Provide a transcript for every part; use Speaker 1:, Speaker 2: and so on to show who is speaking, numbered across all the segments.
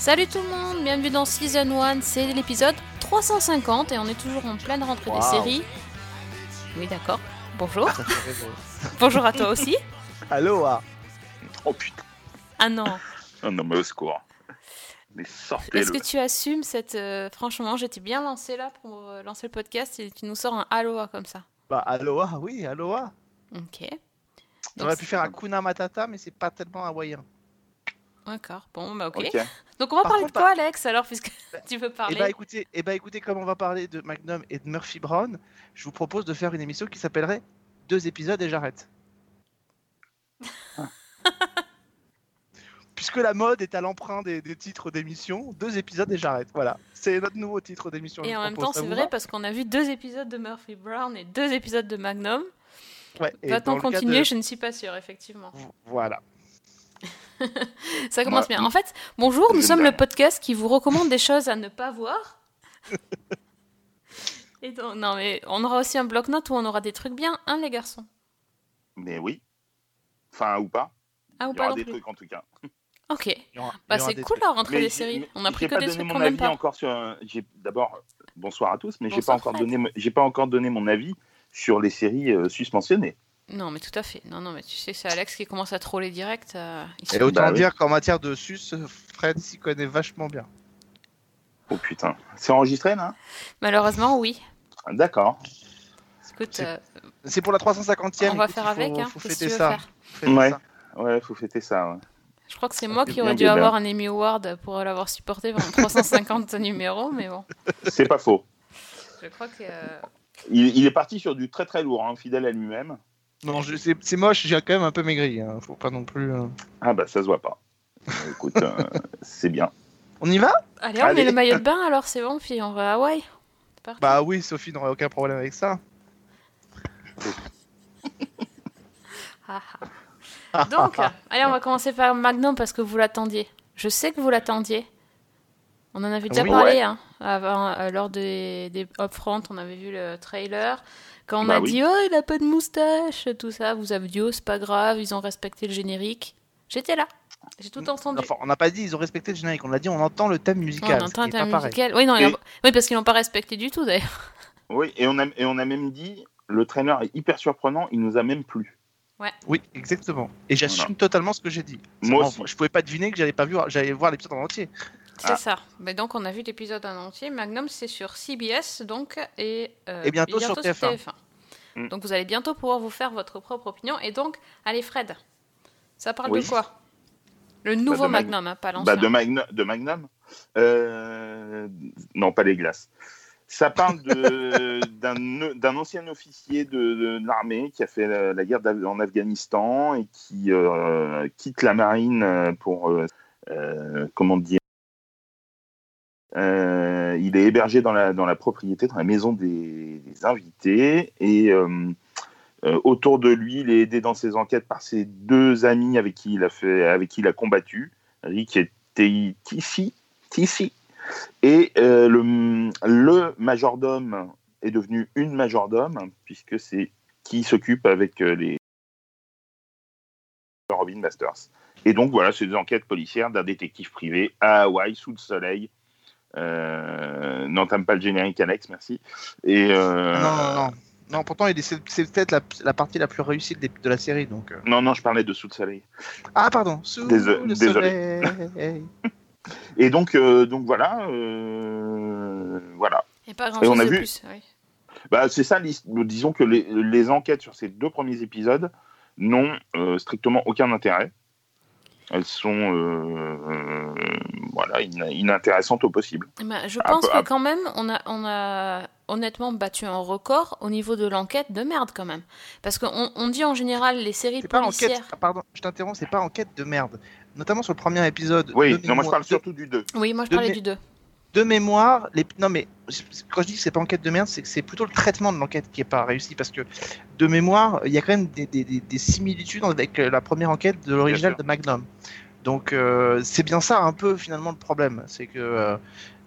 Speaker 1: Salut tout le monde, bienvenue dans Season 1, c'est l'épisode 350 et on est toujours en pleine rentrée des séries. Oui d'accord, bonjour. bonjour à toi aussi.
Speaker 2: Allô ah.
Speaker 3: Oh putain,
Speaker 1: Ah non,
Speaker 3: oh non mais au secours. Mais sortez
Speaker 1: est-ce que tu assumes cette... euh, franchement, j'étais bien lancé là pour euh, lancer le podcast et tu nous sors un Aloha comme ça.
Speaker 2: Bah Aloha, oui, Aloha.
Speaker 1: Ok.
Speaker 2: On aurait pu faire Hakuna Matata, mais c'est pas tellement hawaïen.
Speaker 1: D'accord, bon bah ok. Donc on va
Speaker 2: Par
Speaker 1: parler
Speaker 2: contre,
Speaker 1: de quoi Alex alors puisque tu veux
Speaker 2: Et
Speaker 1: parler
Speaker 2: bah écoutez, et bah écoutez, comme on va parler de Magnum et de Murphy Brown, je vous propose de faire une émission qui s'appellerait Deux épisodes et j'arrête. Puisque la mode est à l'emprunt des, des titres d'émission, deux épisodes et j'arrête. Voilà, c'est notre nouveau titre d'émission.
Speaker 1: Et en même temps c'est vrai parce qu'on a vu deux épisodes de Murphy Brown et deux épisodes de Magnum.
Speaker 2: Ouais,
Speaker 1: Va-t-on continuer
Speaker 2: de-
Speaker 1: Je ne suis pas sûre effectivement.
Speaker 2: Voilà.
Speaker 1: Ça commence bien. En fait, bonjour, nous sommes le podcast qui vous recommande des choses à ne pas voir. Et donc, non, mais on aura aussi un bloc-notes où on aura des trucs bien, hein, les garçons
Speaker 3: Mais oui. Enfin, ou pas.
Speaker 1: Ah, ou
Speaker 3: Il y
Speaker 1: pas
Speaker 3: aura des
Speaker 1: plus
Speaker 3: truc en tout cas.
Speaker 1: Ok.
Speaker 2: Aura-
Speaker 1: Bah, c'est cool
Speaker 2: trucs.
Speaker 1: la rentrée
Speaker 3: Mais
Speaker 1: des séries. On a pris que
Speaker 3: pas
Speaker 1: des
Speaker 3: donné
Speaker 1: trucs
Speaker 3: mon
Speaker 1: qu'on n'aime
Speaker 3: avis
Speaker 1: pas.
Speaker 3: encore sur. d'abord bonsoir à tous, mais j'ai pas encore donné. J'ai pas encore donné mon avis sur les séries euh, susmentionnées.
Speaker 1: Non, mais tout à fait. Non, non, mais tu sais, c'est Alex qui commence à troller direct. euh, il se
Speaker 2: Et
Speaker 1: fout.
Speaker 2: autant
Speaker 3: Bah oui.
Speaker 2: dire qu'en matière de sus, Fred s'y connaît vachement bien.
Speaker 3: Oh putain. C'est enregistré là?
Speaker 1: Malheureusement, oui.
Speaker 3: D'accord.
Speaker 1: Écoute,
Speaker 2: C'est-
Speaker 1: euh,
Speaker 2: C'est pour la 350e.
Speaker 1: on va
Speaker 2: écoute,
Speaker 1: faire
Speaker 2: il faut-
Speaker 1: avec. Hein.
Speaker 2: faut
Speaker 1: Qu'est-ce que
Speaker 2: fêter
Speaker 1: tu veux
Speaker 2: ça.
Speaker 1: faire
Speaker 2: Faut fêter
Speaker 3: Ouais.
Speaker 2: ça.
Speaker 3: Ouais, faut fêter ça. ouais.
Speaker 1: Je crois que c'est moi qui aurais dû avoir un Emmy Award pour l'avoir supporté pendant 350 numéros, mais bon.
Speaker 3: C'est pas faux.
Speaker 1: Je crois que. euh,
Speaker 3: Il, il est parti sur du très très lourd, hein, fidèle à lui-même.
Speaker 2: Non, c'est c'est moche, j'ai quand même un peu maigri. hein, Faut pas non plus. euh.
Speaker 3: Ah bah ça se voit pas. Euh, Écoute, euh, c'est bien.
Speaker 2: On y va?
Speaker 1: Allez, on
Speaker 3: Allez.
Speaker 1: met le maillot de bain alors, c'est bon, puis on va à Hawaï.
Speaker 2: Bah oui, Sophie n'aurait aucun problème avec ça.
Speaker 1: Ah, ah. Donc, allez, on va commencer par Magnum parce que vous l'attendiez. Je sais que vous l'attendiez. On en avait déjà
Speaker 2: Oui.
Speaker 1: parlé
Speaker 3: Ouais.
Speaker 1: hein, avant, euh, lors des, des upfront, on avait vu le trailer. Quand on
Speaker 3: Bah
Speaker 1: a
Speaker 3: oui.
Speaker 1: dit oh il a pas de moustache, tout ça, vous avez dit oh c'est pas grave, ils ont respecté le générique. J'étais là, j'ai tout entendu.
Speaker 2: Enfin, on n'a pas dit ils ont respecté le générique, on a dit on entend le thème
Speaker 1: Ouais,
Speaker 2: musical.
Speaker 1: on entend
Speaker 2: est
Speaker 1: thème musical. Oui, non,
Speaker 3: Et-
Speaker 1: oui, parce qu'ils l'ont pas respecté du tout d'ailleurs.
Speaker 3: Oui, et on a, et on a même dit, le trailer est hyper surprenant, il nous a même plu.
Speaker 2: Oui, exactement. Et j'assume
Speaker 3: Voilà.
Speaker 2: totalement ce que j'ai dit.
Speaker 3: Moi aussi.
Speaker 2: Je pouvais pas deviner que j'allais pas vu, j'allais voir l'épisode en entier.
Speaker 1: C'est
Speaker 3: Ah.
Speaker 1: ça. Mais donc on a vu l'épisode en entier. Magnum c'est sur CBS donc et, euh,
Speaker 2: Et bientôt sur TF1.
Speaker 3: Mm.
Speaker 1: Donc vous allez bientôt pouvoir vous faire votre propre opinion. Et donc, allez Fred, ça parle
Speaker 3: Oui.
Speaker 1: de quoi? Le nouveau
Speaker 3: de Mag-
Speaker 1: Magnum, hein, pas l'ancien.
Speaker 3: Bah, de, Magna- de Magnum Euh, Non, pas les glaces. Ça parle d'un ancien officier de, de l'armée qui a fait la, la guerre en Afghanistan et qui euh, quitte la marine pour, comment dire, euh, il est hébergé dans la, dans la propriété, dans la maison des, invités et euh, euh, autour de lui, il est aidé dans ses enquêtes par ses deux amis avec qui il a, fait, avec qui il a combattu, Rick et Tissi, Tissi. Et le, le majordome est devenu une majordome, puisque c'est qui s'occupe avec les Robin Masters. Et donc voilà, c'est des enquêtes policières d'un détective privé à Hawaï, sous le soleil. Euh, N'entame pas le générique, Alex, merci. Et, euh,
Speaker 2: Non, non, non. Non, pourtant, il est- c'est peut-être la, la partie la plus réussie de, de la série. Donc, euh.
Speaker 3: Non, non, je parlais de sous le soleil.
Speaker 2: Ah, pardon. Sous
Speaker 3: Désolé-
Speaker 2: le
Speaker 3: désolé.
Speaker 2: soleil.
Speaker 3: Et donc, euh, donc voilà, euh, voilà.
Speaker 1: Et pas grand
Speaker 3: Et on
Speaker 1: chose
Speaker 3: a
Speaker 1: de
Speaker 3: vu-
Speaker 1: plus. oui.
Speaker 3: Bah, c'est ça, disons que les, les enquêtes sur ces deux premiers épisodes n'ont euh, strictement aucun intérêt. Elles sont euh, euh, voilà, inintéressantes au possible.
Speaker 1: Eh ben, je
Speaker 3: Ah,
Speaker 1: pense
Speaker 3: bah,
Speaker 1: que quand même, on a, on a honnêtement battu un record au niveau de l'enquête de merde quand même. Parce qu'on on dit en général les séries
Speaker 2: C'est pas
Speaker 1: policières.
Speaker 2: enquête. ah, pardon, je t'interromps, c'est pas enquête de merde. Notamment sur le premier épisode.
Speaker 3: Oui, non, moi je parle surtout du 2.
Speaker 1: Oui, moi je
Speaker 2: de
Speaker 1: parlais du 2.
Speaker 2: De mémoire, les... non mais quand je dis que c'est pas enquête de merde, c'est que c'est plutôt le traitement de l'enquête qui est pas réussi parce que de mémoire, il y a quand même des, des- des- des similitudes avec la première enquête de l'original de Magnum. Donc euh, c'est bien ça un peu finalement le problème, c'est que euh,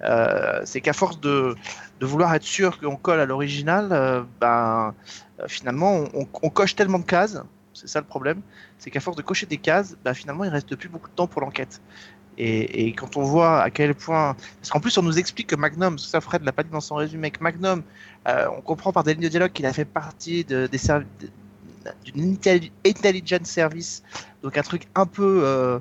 Speaker 2: euh, c'est qu'à force de, de vouloir être sûr qu'on colle à l'original, euh, ben finalement on, on- on coche tellement de cases, c'est ça le problème, c'est qu'à force de cocher des cases, ben, finalement il reste plus beaucoup de temps pour l'enquête. Et, quand on voit à quel point, parce qu'en plus on nous explique que Magnum, ça Fred l'a pas dit dans son résumé, que Magnum, euh, on comprend par des lignes de dialogue qu'il a fait partie d'une intelli- intelligence service, donc un truc un peu euh,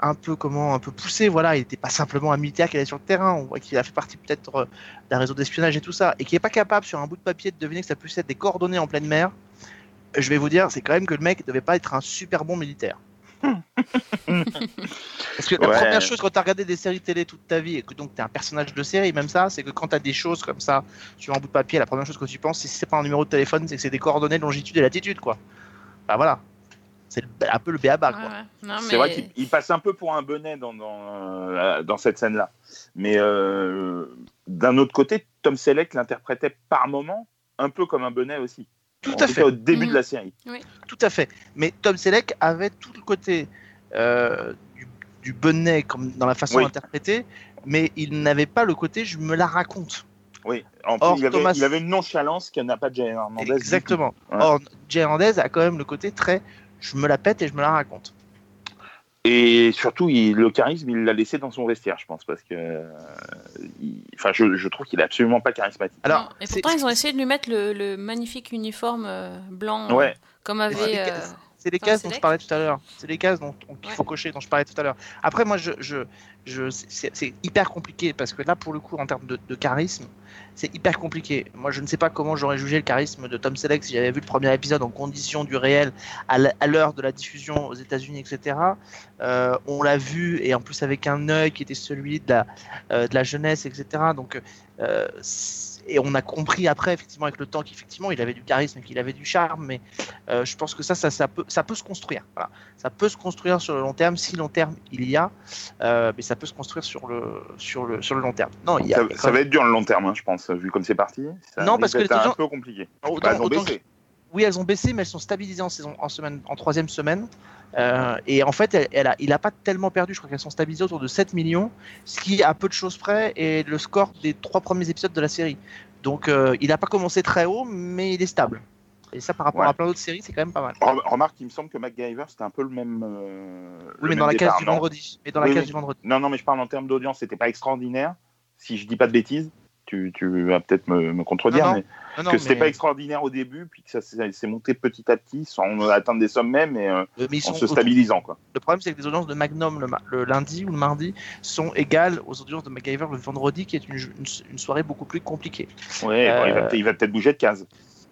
Speaker 2: un peu comment un peu poussé voilà. Il n'était pas simplement un militaire qui allait sur le terrain. On voit qu'il a fait partie peut-être euh, d'un réseau d'espionnage et tout ça. Et qui est pas capable sur un bout de papier de deviner que ça puisse être des coordonnées en pleine mer. Je vais vous dire c'est quand même que le mec devait pas être un super bon militaire parce que la
Speaker 3: Ouais.
Speaker 2: première chose quand tu as regardé des séries télé toute ta vie et que donc tu es un personnage de série même ça c'est que quand tu as des choses comme ça sur un bout de papier la première chose que tu penses c'est si c'est pas un numéro de téléphone c'est que c'est des coordonnées de longitude et latitude quoi bah voilà c'est un peu le béaba quoi
Speaker 1: Ouais, ouais. Non,
Speaker 3: C'est vrai qu'il il passe un peu pour un bonnet dans, dans, euh, dans cette scène-là. Mais euh, d'un autre côté, Tom Selleck l'interprétait par moment un peu comme un bonnet aussi.
Speaker 2: Tout
Speaker 3: En
Speaker 2: à
Speaker 3: tout
Speaker 2: fait
Speaker 3: cas, au début
Speaker 1: Mhm.
Speaker 3: de la série.
Speaker 2: Tout à fait. Mais Tom Selleck avait tout le côté euh, du, du bonnet comme dans la façon
Speaker 3: Oui.
Speaker 2: d'interpréter, mais il n'avait pas le côté je me la raconte.
Speaker 3: Oui. En plus,
Speaker 2: Or,
Speaker 3: il, avait,
Speaker 2: Thomas-
Speaker 3: il avait une nonchalance qu'il n'a pas Jay Hernandez.
Speaker 2: Exactement.
Speaker 3: Ouais.
Speaker 2: Or, Jay Hernandez a quand même le côté très je me la pète et je me la raconte.
Speaker 3: Et surtout, il- le charisme, il l'a laissé dans son vestiaire, je pense, parce que, euh, il- enfin, je, je trouve qu'il est absolument pas charismatique.
Speaker 2: Alors,
Speaker 1: Non, et pourtant, ils ont essayé de lui mettre le, le magnifique uniforme euh, blanc,
Speaker 3: Ouais.
Speaker 1: euh, comme
Speaker 2: c'est
Speaker 1: avait.
Speaker 2: les
Speaker 1: euh,
Speaker 2: cases. C'est les cases dont je parlais tout à l'heure. C'est les cases dont dont il
Speaker 1: Ouais.
Speaker 2: faut cocher, dont je parlais tout à l'heure. Après, moi, je, je, je, c'est c'est hyper compliqué parce que là, pour le coup, en termes de, de charisme, c'est hyper compliqué. Moi, je ne sais pas comment j'aurais jugé le charisme de Tom Selleck si j'avais vu le premier épisode en conditions du réel à l'heure de la diffusion aux États-Unis, etc. Euh, on l'a vu et en plus avec un œil qui était celui de la, euh, jeunesse, etc. Donc, euh, et on a compris après, effectivement, avec le temps qu'effectivement, il avait du charisme qu'il avait du charme, mais euh, je pense que ça, ça, ça, peut, ça peut se construire. Voilà. Ça peut se construire sur le long terme, si long terme il y a, euh, mais ça peut se construire sur le, sur le, sur le long terme. Non, il y a,
Speaker 3: Ça, va être dur le long terme, hein, je pense, vu comme c'est parti. Ça
Speaker 2: Non, parce que les
Speaker 3: un
Speaker 2: gens-
Speaker 3: peu compliqué.
Speaker 2: autant-
Speaker 3: baissé.
Speaker 2: Oui, elles ont baissé, mais elles sont stabilisées en saison, en semaine, en troisième semaine. Euh, et en fait, elle, elle a, il n'a pas tellement perdu. Je crois qu'elles sont stabilisées autour de 7 millions, ce qui, à peu de choses près, est le score des trois premiers épisodes de la série. Donc, euh, il n'a pas commencé très haut, mais il est stable. Et ça, par rapport
Speaker 3: Ouais.
Speaker 2: à plein d'autres séries, c'est quand même pas mal.
Speaker 3: Rem- Remarque, il me semble que MacGyver, c'était un peu le même. euh, le
Speaker 2: Oui, mais
Speaker 3: même
Speaker 2: dans la
Speaker 3: départ,
Speaker 2: case du vendredi. Mais dans la case
Speaker 3: oui.
Speaker 2: du vendredi.
Speaker 3: Non, non, mais je parle en termes d'audience, c'était pas extraordinaire. Si je dis pas de bêtises, tu, tu vas peut-être me, me contredire,
Speaker 2: Non, non.
Speaker 3: mais
Speaker 2: Non, non,
Speaker 3: que c'était
Speaker 2: mais-
Speaker 3: pas extraordinaire au début, puis que ça s'est monté petit à petit sans atteindre des sommets, mais euh,
Speaker 2: mais
Speaker 3: en se stabilisant. Quoi.
Speaker 2: Le problème, c'est que les audiences de Magnum le, lundi ou le mardi sont égales aux audiences de MacGyver le vendredi, qui est une, une- une soirée beaucoup plus compliquée.
Speaker 3: Ouais, bon, il va
Speaker 2: Euh,
Speaker 3: va peut-être bouger de case.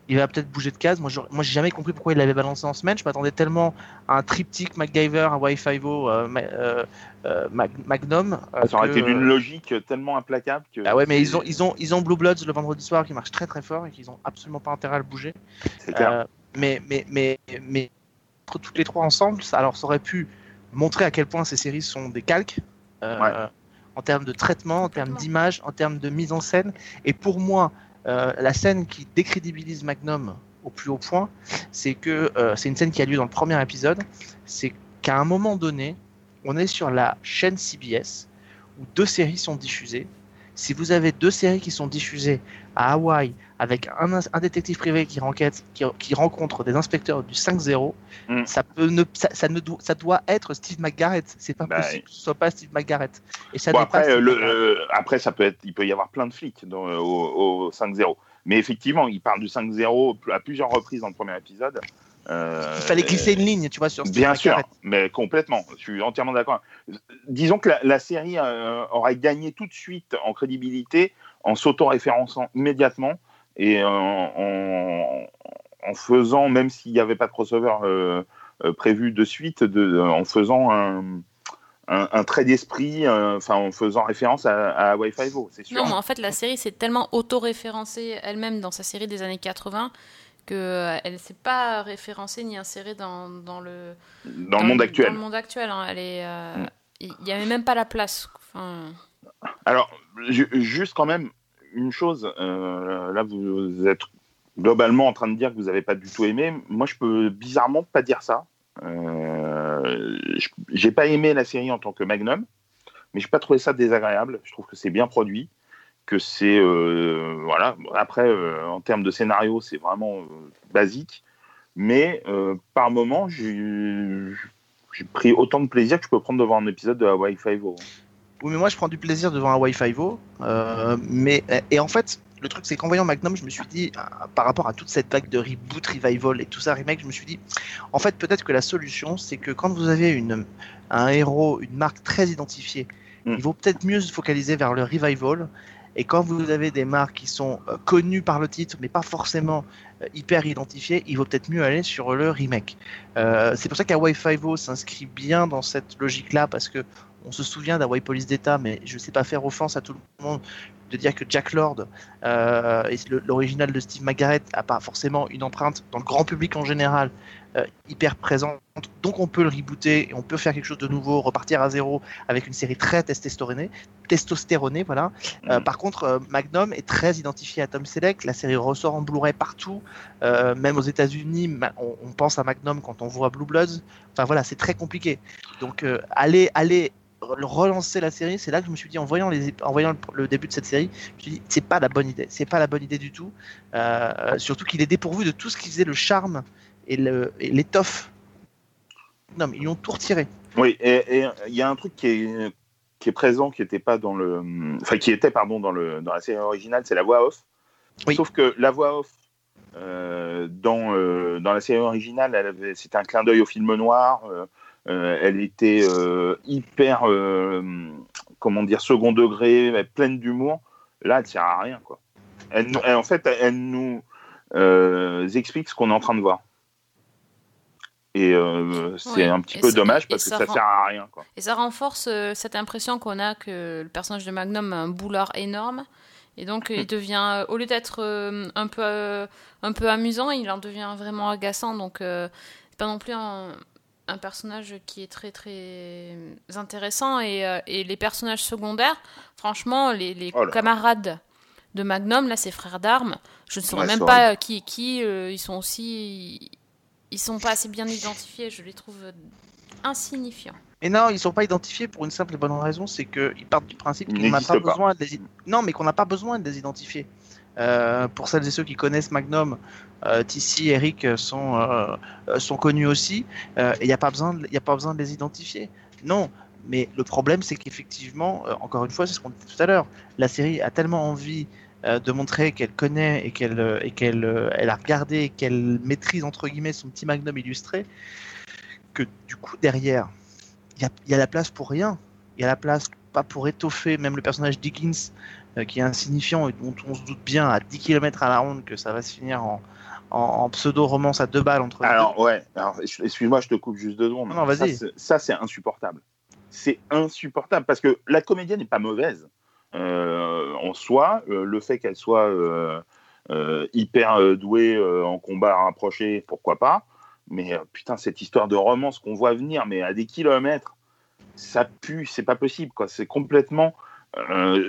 Speaker 2: Il va peut-être bouger de case. Moi, j'aurais- moi, j'ai jamais compris pourquoi il l'avait balancé en semaine. Je m'attendais tellement à un triptyque MacGyver, un Wi-Fi-O, euh, Ma- euh, euh, Mag- Magnum. euh,
Speaker 3: Ça aurait
Speaker 2: que,
Speaker 3: été d'une
Speaker 2: euh,
Speaker 3: logique tellement implacable que.
Speaker 2: Ah ouais, mais ils ont, ils, ont, ils ont Blue Bloods le vendredi soir qui marche très très fort et qu'ils ont absolument pas intérêt à le bouger.
Speaker 3: C'est clair.
Speaker 2: Euh, mais, mais, mais, mais entre toutes les trois ensemble, ça, alors ça aurait pu montrer à quel point ces séries sont des calques euh,
Speaker 3: Ouais.
Speaker 2: en termes de traitement, en termes d'image, en termes de mise en scène. Et pour moi, euh, la scène qui décrédibilise Magnum au plus haut point, c'est que euh, c'est une scène qui a lieu dans le premier épisode. C'est qu'à un moment donné, on est sur la chaîne CBS où deux séries sont diffusées. Si vous avez deux séries qui sont diffusées à Hawaï avec un, un détective privé qui, renquête, qui, qui rencontre des inspecteurs du 5-0,
Speaker 3: Mm.
Speaker 2: ça, peut ne, ça, ça ne doit, ça doit être Steve McGarrett. C'est pas
Speaker 3: Bah,
Speaker 2: possible que ce soit pas Steve McGarrett. Et ça
Speaker 3: Bon, après, le- euh, après, ça peut être, il peut y avoir plein de flics dans- euh, au, au 5-0. Mais effectivement, il parle du 5-0 à plusieurs reprises dans le premier épisode. Euh,
Speaker 2: Il fallait glisser une ligne, tu vois, sur
Speaker 3: Bien sûr, mais complètement. Je suis entièrement d'accord. Disons que la, la série euh, aurait gagné tout de suite en crédibilité en s'auto-référençant immédiatement et en, en- en faisant, même s'il n'y avait pas de crossover euh, euh, prévu de suite, de, en faisant un, un- un trait d'esprit, euh, enfin en faisant référence à, à Wi-Fi Vo, c'est sûr.
Speaker 1: Non, mais en fait, la série s'est tellement auto-référencée elle-même dans sa série des années 80 qu'elle ne s'est pas référencée ni insérée dans, dans le,
Speaker 3: dans, le monde actuel.
Speaker 1: Dans le monde actuel, hein. Elle est, euh,
Speaker 3: Mm.
Speaker 1: il n'y avait même pas la place. Enfin,
Speaker 3: Alors, ju- juste quand même, une chose, euh, là vous êtes globalement en train de dire que vous n'avez pas du tout aimé. Moi, je peux bizarrement pas dire ça. Euh, je- j'ai pas aimé la série en tant que Magnum, mais j'ai pas trouvé ça désagréable. Je trouve que c'est bien produit, que c'est euh, voilà. Après, euh, en termes de scénario, c'est vraiment euh, basique, mais par moment, j'ai pris autant de plaisir que je peux prendre devant un épisode de Hawaii Five-O.
Speaker 2: Oui, mais moi je prends du plaisir devant Vo. euh, mais et en fait, le truc c'est qu'en voyant Magnum, je me suis dit, par rapport à toute cette vague de reboot, revival et tout ça, remake, je me suis dit, en fait, peut-être que la solution, c'est que quand vous avez une, un héros, une marque très identifiée,
Speaker 3: Mm.
Speaker 2: il vaut peut-être mieux se focaliser vers le revival. Et quand vous avez des marques qui sont euh, connues par le titre, mais pas forcément euh, hyper identifiées, il vaut peut-être mieux aller sur le remake. Euh, c'est pour ça qu'Hawaii Five-O s'inscrit bien dans cette logique-là, parce que on se souvient d'Hawaii Police d'État, mais je ne sais pas faire offense à tout le monde de dire que Jack Lord l'original de Steve Margaret a pas forcément une empreinte dans le grand public en général hyper présente. Donc on peut le rebooter et on peut faire quelque chose de nouveau, repartir à zéro avec une série très testostéronée, testostéronée voilà. Euh,
Speaker 3: Mhm.
Speaker 2: par contre, euh, Magnum est très identifié à Tom Selleck. La série ressort en Blu-ray partout, euh, même aux États-Unis. On, on pense à Magnum quand on voit Blue Bloods. Enfin voilà, c'est très compliqué. Donc euh, aller, aller re- relancer la série, c'est là que je me suis dit en voyant les, en voyant le, le début de cette série, je me suis dit c'est pas la bonne idée. C'est pas la bonne idée du tout. Euh, surtout qu'il est dépourvu de tout ce qui faisait le charme et l'étoffe. Non, mais ils ont tout retiré.
Speaker 3: Oui, et et il y a un truc qui est, qui est présent, qui était pas dans le, enfin qui était pardon dans le dans la série originale, c'est la voix off.
Speaker 2: Oui.
Speaker 3: Sauf que la voix off euh, dans euh, dans la série originale, c'était un clin d'œil au film noir. euh, euh, elle était euh, hyper, euh, comment dire, second degré, pleine d'humour. Là, elle sert à rien, quoi. Elle, en fait, elle nous euh, explique ce qu'on est en train de voir. Et euh, c'est un petit
Speaker 1: et
Speaker 3: peu dommage parce que
Speaker 1: ça
Speaker 3: sert à rien, quoi.
Speaker 1: Et ça renforce euh, cette impression qu'on a que le personnage de Magnum a un boulard énorme. Et donc,
Speaker 3: Hmm.
Speaker 1: il devient, euh, au lieu d'être euh, un, peu, un peu amusant, il en devient vraiment agaçant. Donc, c'est pas non plus un, un personnage qui est très, très intéressant. Et, et les personnages secondaires, franchement, les, les
Speaker 3: Oh
Speaker 1: camarades de Magnum, là, ses frères d'armes, je ne saurais
Speaker 3: Ouais,
Speaker 1: même pas qui est qui. ils sont aussi. Ils sont pas assez bien identifiés. Je les trouve insignifiants.
Speaker 2: Mais non, ils sont pas identifiés pour une simple et bonne raison, c'est qu'ils partent du principe qu'on n'a pas, besoin de les... Non, mais qu'on n'a pas besoin de les identifier. Euh, pour celles et ceux qui connaissent Magnum, euh, Tissi, Eric sont, euh, euh, sont connus aussi, euh, et il n'y a, pas besoin de- y a pas besoin de les identifier. Non, mais le problème, c'est qu'effectivement, euh, encore une fois, c'est ce qu'on disait tout à l'heure, la série a tellement envie euh, de montrer qu'elle connaît et qu'elle euh, et qu'elle euh, elle a regardé et qu'elle maîtrise, entre guillemets, son petit Magnum illustré, que du coup, derrière, il y y a la place pour rien. Il y a la place pas pour étoffer même le personnage Dickens euh, qui est insignifiant et dont on se doute bien à 10 km à la ronde que ça va se finir en, en, en pseudo-romance à deux balles entre les
Speaker 3: Alors, ouais, alors, excuse-moi, je te coupe juste deux secondes.
Speaker 2: Non, non, vas-y.
Speaker 3: Ça, c'est insupportable. C'est insupportable parce que la comédienne n'est pas mauvaise. Euh, en soi, euh, le fait qu'elle soit euh, hyper douée en combat rapproché, pourquoi pas. Mais putain, cette histoire de romance qu'on voit venir, mais à des kilomètres, ça pue, c'est pas possible, quoi. C'est complètement.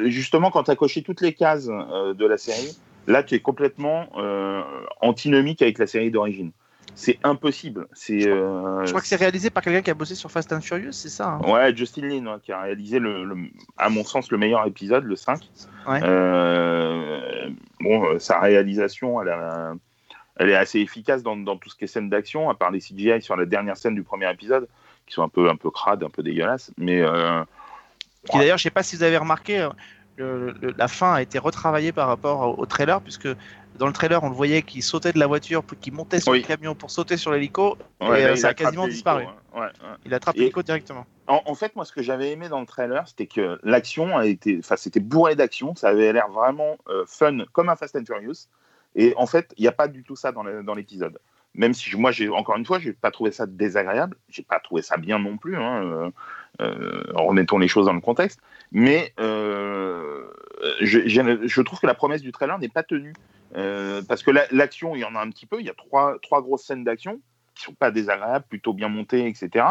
Speaker 3: justement, quand tu as coché toutes les cases de la série, là, tu es complètement antinomique avec la série d'origine. C'est impossible. C'est. euh,
Speaker 2: Je crois que c'est réalisé par quelqu'un qui a bossé sur Fast and Furious, c'est ça hein
Speaker 3: Ouais, Justin Lin, ouais, qui a réalisé, le, le- à mon sens, le meilleur épisode, le 5.
Speaker 2: Ouais.
Speaker 3: Euh, bon, euh, sa réalisation, elle, a- elle est assez efficace dans, dans tout ce qui est scène d'action, à part les CGI sur la dernière scène du premier épisode, qui sont un peu, un peu crades, un peu dégueulasses. Mais euh,
Speaker 2: Qui d'ailleurs, je sais pas si vous avez remarqué, le- le- la fin a été retravaillée par rapport au, au trailer, puisque dans le trailer, on le voyait qui sautait de la voiture, qui montait sur
Speaker 3: Oui.
Speaker 2: le camion pour sauter sur l'hélico.
Speaker 3: ouais,
Speaker 2: Et,
Speaker 3: là,
Speaker 2: euh, ça a quasiment disparu.
Speaker 3: ouais, ouais.
Speaker 2: Il attrape
Speaker 3: Et-
Speaker 2: l'hélico directement.
Speaker 3: En, en fait, moi, ce que j'avais aimé dans le trailer, c'était que l'action a été, enfin, c'était bourré d'action. Ça avait l'air vraiment euh, fun, comme un Fast and Furious. Et en fait, il n'y a pas du tout ça dans l'épisode. Même si moi, j'ai encore une fois, j'ai pas trouvé ça désagréable. J'ai pas trouvé ça bien non plus. Hein, euh, euh, remettons les choses dans le contexte. Mais euh, je trouve que la promesse du trailer n'est pas tenue. Euh, parce que la- l'action, il y en a un petit peu. Il y a trois, trois grosses scènes d'action qui sont pas désagréables, plutôt bien montées, etc.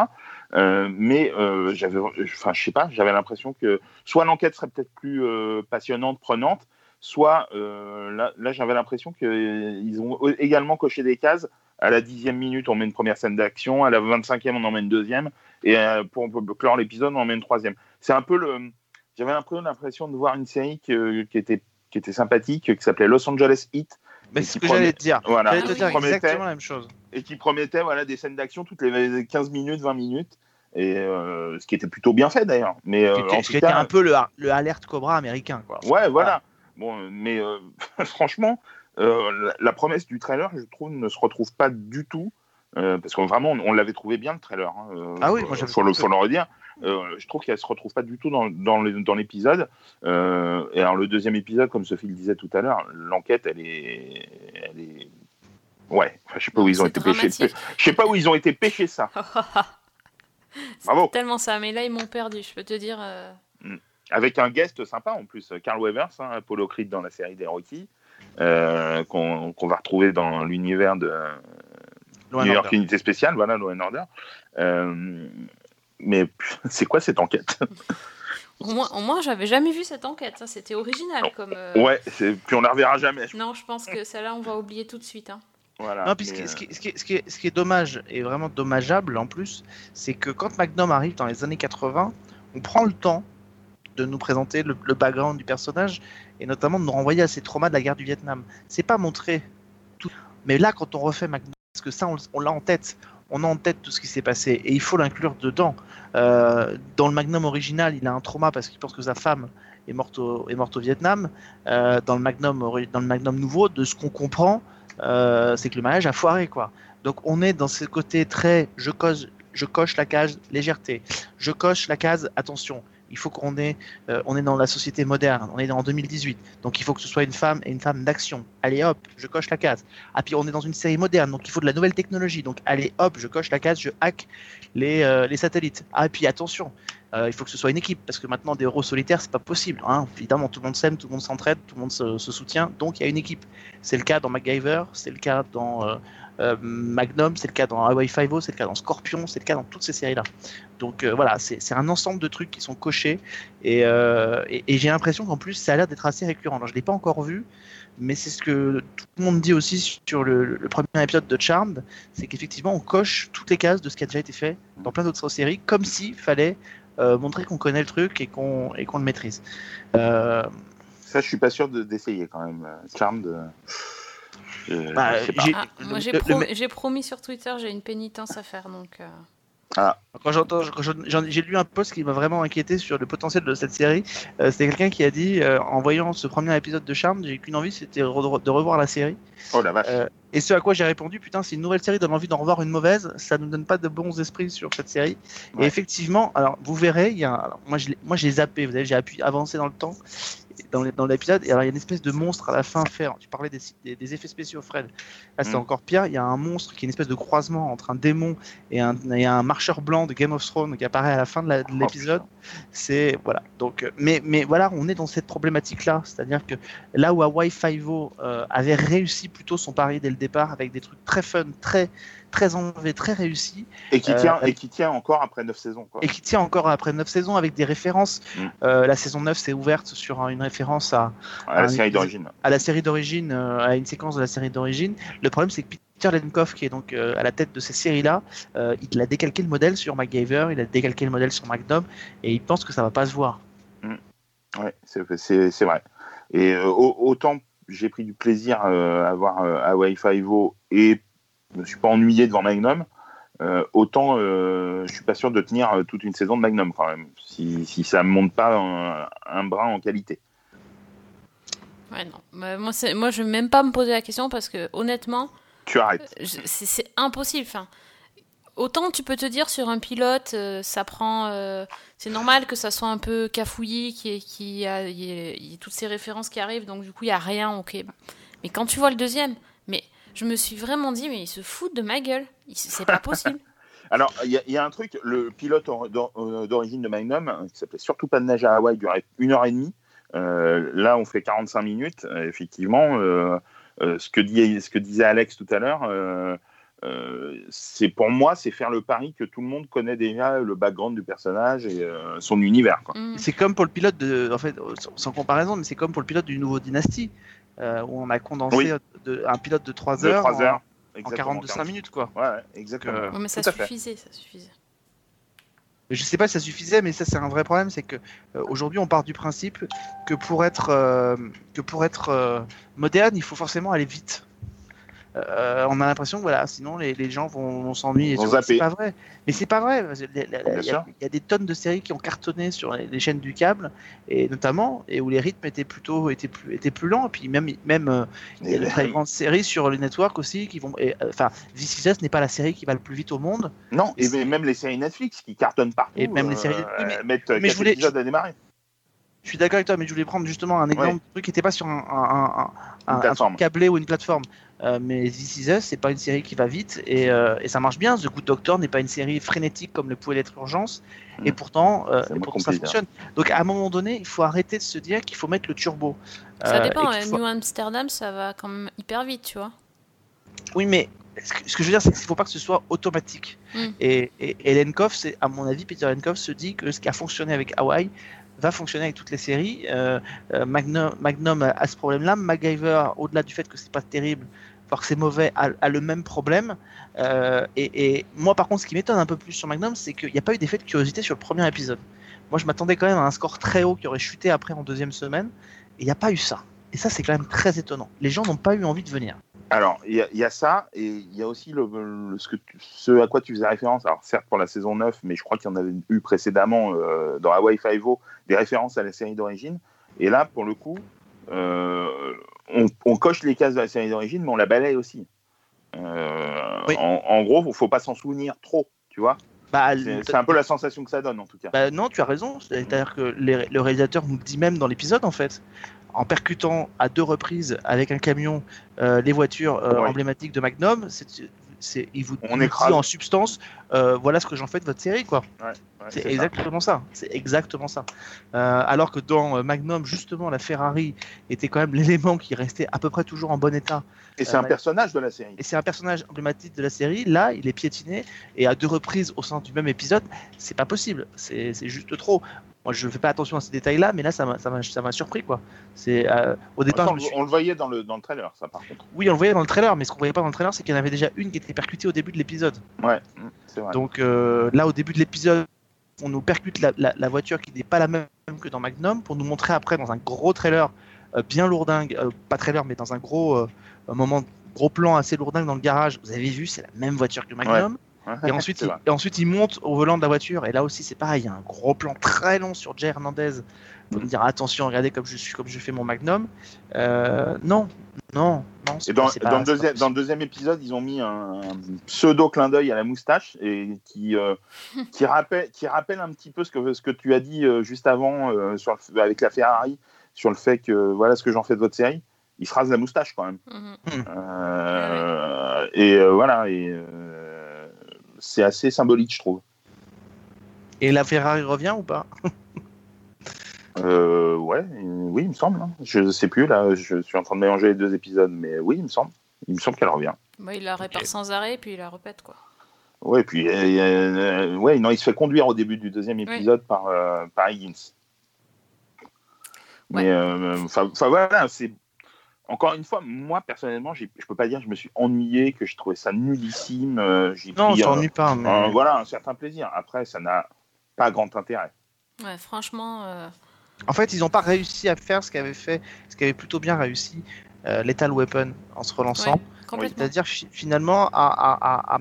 Speaker 3: Euh, mais euh, j'avais, enfin, je sais pas, j'avais l'impression que soit l'enquête serait peut-être plus euh, passionnante, prenante, soit là, j'avais l'impression qu'ils ont également coché des cases à la dixième minute, on met une première scène d'action, à la 25e, on en met une deuxième, et pour, clore l'épisode, on en met une troisième. C'est un peu le. J'avais l'impression de voir une série qui, qui, était, qui était sympathique, qui s'appelait Los Angeles Heat.
Speaker 2: Mais c'est ce que j'allais
Speaker 3: promet-
Speaker 2: te dire.
Speaker 3: Voilà.
Speaker 2: J'allais te dire
Speaker 3: Promettait-
Speaker 2: exactement la même chose.
Speaker 3: et qui promettait voilà, des scènes d'action toutes les 15 minutes, 20 minutes, et euh, ce qui était plutôt bien fait d'ailleurs. Mais euh,
Speaker 2: Qui était-
Speaker 3: en tout cas,
Speaker 2: un peu le, le alerte Cobra américain. Quoi.
Speaker 3: ouais, voilà. Bon, euh, mais euh, franchement, la, la promesse du trailer, je trouve, ne se retrouve pas du tout. parce qu'on vraiment, on, on l'avait trouvé bien le trailer. hein,
Speaker 2: Ah oui, moi,
Speaker 3: le, faut le redire. Euh, je trouve qu'elle se retrouve pas du tout dans, l'épisode. Euh, et alors le deuxième épisode, comme Sophie le disait tout à l'heure, l'enquête, elle est, elle est, ouais. Enfin, je sais pas où ils ont été pêchés. Je sais pas où ils ont été pêchés ça.
Speaker 1: C'est
Speaker 3: Bravo.
Speaker 1: tellement ça, mais là ils m'ont perdu, je peux te dire. euh,
Speaker 3: Avec un guest sympa en plus, Carl Weathers, hein, Apollo Creed dans la série des Rocky, euh, qu'on va retrouver dans l'univers de
Speaker 2: Loin
Speaker 3: New York
Speaker 2: Order.
Speaker 3: Unité Spéciale, voilà, Law and Order. Mais c'est quoi cette enquête?
Speaker 1: Au moins, au moins j'avais jamais vu cette enquête, ça c'était original comme. euh,
Speaker 3: Ouais, c'est- puis on la reverra jamais. je-
Speaker 1: Non, je pense que celle-là on va oublier tout de suite. hein.
Speaker 3: Voilà,
Speaker 2: Non, puis ce qui, est- ce, qui, est- ce qui est- ce qui est, ce qui est dommage, et vraiment dommageable en plus, c'est que quand Magnum arrive dans les années 80, on prend le temps de nous présenter le, le background du personnage et notamment de nous renvoyer à ses traumas de la guerre du Vietnam. C'est pas montré tout. Mais là, quand on refait Magnum, parce que ça, on, on l'a en tête, on a en tête tout ce qui s'est passé et il faut l'inclure dedans. Euh, dans le Magnum original, il a un trauma parce qu'il pense que sa femme est morte au, Vietnam. Euh, dans, le Magnum, dans le Magnum nouveau, de ce qu'on comprend, euh, c'est que le mariage a foiré quoi. Donc on est dans ce côté très je coche, je coche la case légèreté, je coche la case attention. Il faut qu'on ait, euh, on est dans la société moderne, on est en 2018, donc il faut que ce soit une femme et une femme d'action. Allez hop, je coche la case. Ah puis on est dans une série moderne, donc il faut de la nouvelle technologie. Donc allez hop, je coche la case, je hack les, euh, satellites. Ah puis attention, euh, il faut que ce soit une équipe parce que maintenant des héros solitaires c'est pas possible. Hein. Évidemment tout le monde s'aime, tout le monde s'entraide, tout le monde se, soutient, donc il y a une équipe. C'est le cas dans MacGyver, c'est le cas dans Magnum, c'est le cas dans Hawaii Five-O, c'est le cas dans Scorpion, c'est le cas dans toutes ces séries-là. Donc euh, voilà, c'est un ensemble de trucs qui sont cochés et, euh, et, j'ai l'impression qu'en plus ça a l'air d'être assez récurrent. Alors je l'ai pas encore vu, mais c'est ce que tout le monde dit aussi sur le, premier épisode de Charmed, c'est qu'effectivement on coche toutes les cases de ce qui a déjà été fait dans plein d'autres séries, comme s'il fallait euh, montrer qu'on connaît le truc et qu'on le maîtrise. Euh,
Speaker 3: Ça, je suis pas sûr de- d'essayer quand même. euh, Charmed. euh, euh,
Speaker 2: Bah,
Speaker 3: je sais pas.
Speaker 2: j'ai-
Speaker 1: Ah, moi
Speaker 2: le
Speaker 1: promis sur Twitter, j'ai une pénitence à faire donc. euh,
Speaker 2: Quand j'entends, quand j'en- j'en- j'ai lu un post qui m'a vraiment inquiété sur le potentiel de cette série. Euh, C'était quelqu'un qui a dit, euh, en voyant ce premier épisode de Charmed, j'ai qu'une envie, c'était re- de revoir la série.
Speaker 3: Oh la vache.
Speaker 2: Euh, et ce à quoi j'ai répondu, putain, si une nouvelle série donne envie d'en revoir une mauvaise, ça ne nous donne pas de bons esprits sur cette série.
Speaker 3: Ouais.
Speaker 2: Et effectivement, alors vous verrez, il y a, un- alors, moi je moi j'ai zappé, vous savez, j'ai appuyé avancé dans le temps dans dans l'épisode, et alors il y a une espèce de monstre à la fin fait. Tu parlais des, des, des effets spéciaux, Fred. Là c'est
Speaker 3: Mm.
Speaker 2: encore pire. Il y a un monstre qui est une espèce de croisement entre un démon et un, et un marcheur blanc de Game of Thrones qui apparaît à la fin de la- de
Speaker 3: Oh,
Speaker 2: l'épisode. c'est voilà. Donc, euh, mais mais voilà, on est dans cette problématique là, c'est-à-dire que là où Hawaii Five-O euh, avait réussi plutôt son pari dès le départ avec des trucs très fun, très très enlevés, très réussis,
Speaker 3: Et qui
Speaker 2: euh,
Speaker 3: tient, et qui tient encore après 9 saisons. Quoi.
Speaker 2: et qui tient encore après 9 saisons avec des références.
Speaker 3: Mm.
Speaker 2: Euh, la saison 9 s'est ouverte sur un- une référence à,
Speaker 3: à la série d'origine.
Speaker 2: à la série d'origine, euh, à une séquence de la série d'origine. Le problème, c'est que Peter Lenkov, qui est donc euh, à la tête de ces séries-là, euh, il a décalqué le modèle sur MacGyver, il a décalqué le modèle sur Magnum, et il pense que ça va pas se voir.
Speaker 3: Ouais, c'est- vrai. Et euh, au- autant j'ai pris du plaisir à voir Hawaii Five-O et me suis pas ennuyé devant Magnum, euh, autant euh, je suis pas sûr de tenir euh, toute une saison de Magnum quand même, si, si ça ne monte pas un, un brin en qualité.
Speaker 1: Ouais, non. Bah, moi, moi, je vais même pas me poser la question parce que honnêtement,
Speaker 3: Tu arrêtes.
Speaker 1: je- c'est impossible. Enfin, autant tu peux te dire sur un pilote, euh, ça prend. euh, c'est normal que ça soit un peu cafouillis, qu'il y, a- y y toutes ces références qui arrivent, donc du coup, il y a rien, ok. Mais quand tu vois le deuxième, je me suis vraiment dit, mais ils se foutent de ma gueule. C'est pas possible.
Speaker 3: Alors, il y, a- il y a un truc, le pilote euh, d'origine de Magnum, euh, qui s'appelait Surtout pas de neige à Hawaï, durait une heure et demie. Euh, là, on fait 45 minutes. Euh, effectivement, euh, euh, ce, que dit, ce que disait Alex tout à l'heure, euh, euh, c'est pour moi, c'est faire le pari que tout le monde connaît déjà le background du personnage et euh, son univers.
Speaker 1: Mm.
Speaker 2: C'est comme pour le pilote de, en fait, sans, sans comparaison, mais c'est comme pour le pilote du nouveau Dynasty, euh, où on a condensé
Speaker 3: Oui.
Speaker 2: de- un pilote de 3
Speaker 3: De
Speaker 2: heures.
Speaker 3: trois
Speaker 2: en-
Speaker 3: heures.
Speaker 2: en
Speaker 3: exactement,
Speaker 2: 45 minutes, quoi.
Speaker 3: Ouais, exactement.
Speaker 2: Euh,
Speaker 1: Ouais, mais ça suffisait, ça suffisait.
Speaker 2: Je sais pas si ça suffisait, mais ça c'est un vrai problème, c'est que euh, aujourd'hui on part du principe que pour être euh, que pour être euh, moderne, il faut forcément aller vite. Euh, on a l'impression que voilà, sinon les, les gens vont, vont s'ennuyer. C'est pas vrai. Mais c'est pas vrai. Il y, a-
Speaker 3: sûr.
Speaker 2: il y a des tonnes de séries qui ont cartonné sur les, les chaînes du câble et notamment et où les rythmes étaient plutôt étaient plus étaient plus lents. Et puis même même euh, il y a de
Speaker 3: Et-
Speaker 2: très grandes séries sur les networks aussi qui vont. euh, Enfin, This Is Us n'est pas la série qui va le plus vite au monde.
Speaker 3: Non, et même les séries Netflix qui cartonnent partout.
Speaker 2: Et même les séries-
Speaker 3: euh,
Speaker 2: mais-
Speaker 3: mettent
Speaker 2: mais je voulais-
Speaker 3: à démarrer.
Speaker 2: Je suis d'accord avec toi, mais je voulais prendre justement un exemple de truc qui n'était pas sur un, un, câblé ou une plateforme. Euh, mais This Is Us, c'est pas une série qui va vite et, euh, et ça marche bien. The Good Doctor n'est pas une série frénétique comme le pouvait l'être Urgence, et
Speaker 3: Mm.
Speaker 2: pourtant, euh, et pourtant ça fonctionne. Donc à un moment donné, il faut arrêter de se dire qu'il faut mettre le turbo.
Speaker 1: Ça
Speaker 2: Euh,
Speaker 1: dépend,
Speaker 2: faut-
Speaker 1: New Amsterdam, ça va quand même hyper vite, tu vois.
Speaker 2: Oui, mais ce que, ce que je veux dire, c'est qu'il ne faut pas que ce soit automatique.
Speaker 1: Mm.
Speaker 2: Et, et, et à mon avis, Peter Lenkov se dit que ce qui a fonctionné avec Hawaii va fonctionner avec toutes les séries. Euh, euh, Magnum, a, ce problème-là. MacGyver, au-delà du fait que c'est pas terrible, voire que c'est mauvais, a, le même problème. Euh, et, moi, par contre, ce qui m'étonne un peu plus sur Magnum, c'est qu'il n'y a pas eu d'effet de curiosité sur le premier épisode. Moi, je m'attendais quand même à un score très haut qui aurait chuté après en deuxième semaine. Et il n'y a pas eu ça. Et ça, c'est quand même très étonnant. Les gens n'ont pas eu envie de venir.
Speaker 3: Alors, il y, a- ça, et il y a aussi ce à quoi tu faisais référence. Alors, certes, pour la saison 9, mais je crois qu'il y en avait eu précédemment euh, dans Hawaii Five-O des références à la série d'origine. Et là, pour le coup, euh, on, on coche les cases de la série d'origine, mais on la balaye aussi. Euh,
Speaker 2: Oui.
Speaker 3: en, en gros, il ne faut pas s'en souvenir trop, tu vois.
Speaker 2: Bah,
Speaker 3: C'est c'est un peu la sensation que ça donne, en tout cas.
Speaker 2: Bah non, tu as raison. C'est-à-dire que les- le réalisateur nous le dit même dans l'épisode, en fait, en percutant à deux reprises avec un camion euh, les voitures euh, emblématiques de Magnum. C'est- il vous,
Speaker 3: On
Speaker 2: il dit en substance, euh, voilà ce que j'en fais de votre série, quoi.
Speaker 3: Ouais,
Speaker 2: C'est exactement ça. C'est exactement ça. Euh, alors que dans euh, Magnum, justement, la Ferrari était quand même l'élément qui restait à peu près toujours en bon état.
Speaker 3: Et c'est
Speaker 2: Euh,
Speaker 3: un personnage de la série.
Speaker 2: Et c'est un personnage emblématique de la série. Là, il est piétiné et à deux reprises au sein du même épisode, c'est pas possible. C'est c'est juste trop. Moi, je fais pas attention à ces détails-là, mais là, ça m'a- surpris, quoi. Euh, au départ,
Speaker 3: on,
Speaker 2: me suis-
Speaker 3: on le voyait dans le, dans le trailer, ça, par contre.
Speaker 2: oui, on le voyait dans le trailer, mais ce qu'on voyait pas dans le trailer, c'est qu'il y en avait déjà une qui était percutée au début de l'épisode.
Speaker 3: Ouais, mm, c'est vrai.
Speaker 2: Donc euh, là, au début de l'épisode, on nous percute la, la- la voiture qui n'est pas la même que dans Magnum pour nous montrer après dans un gros trailer euh, bien lourdingue, euh, pas trailer, mais dans un gros euh, moment, gros plan assez lourdingue dans le garage. Vous avez vu, c'est la même voiture que Magnum.
Speaker 3: Ouais,
Speaker 2: Et ensuite, il, et ensuite, il monte au volant de la voiture. Et là aussi, c'est pareil. Il y a un gros plan très long sur Jay Hernandez pour me dire attention, regardez comme je suis, comme je fais mon Magnum. Euh, non, non, non. c'est
Speaker 3: Et dans,
Speaker 2: pas-
Speaker 3: dans, deuxième, dans le deuxième épisode, ils ont mis un, un pseudo clin d'œil à la moustache et qui, euh, qui, rappelle, qui rappelle un petit peu ce que, ce que tu as dit euh, juste avant euh, sur le- avec la Ferrari sur le fait que voilà ce que j'en fais de votre série. Il se rase la moustache quand même. Et euh, voilà, et euh, c'est assez symbolique, je trouve.
Speaker 2: Et la Ferrari revient ou pas?
Speaker 3: Euh, ouais, oui, il me semble. hein. Je sais plus là, je suis en train de mélanger les deux épisodes, mais oui, il me semble. Il me semble qu'elle revient.
Speaker 1: Bah, il la répare sans arrêt, puis il la répète, quoi.
Speaker 3: Ouais, puis euh, euh, ouais, non, il se fait conduire au début du deuxième épisode par, euh, par Higgins.
Speaker 1: Ouais.
Speaker 3: Mais enfin enfin, voilà, c'est encore une fois, moi personnellement, je peux pas dire que je me suis ennuyé, que je trouvais ça nullissime. euh,
Speaker 2: Non,
Speaker 3: pris,
Speaker 2: je
Speaker 3: euh,
Speaker 2: pas. Mais...
Speaker 3: un- voilà un certain plaisir. Après, ça n'a pas grand intérêt.
Speaker 1: Ouais, franchement, euh,
Speaker 2: En fait, ils n'ont pas réussi à faire ce qu'avait fait, ce qu'avait plutôt bien réussi euh, Lethal Weapon en se relançant.
Speaker 1: Ouais. complètement.
Speaker 2: C'est-à-dire fi- finalement à, à- à-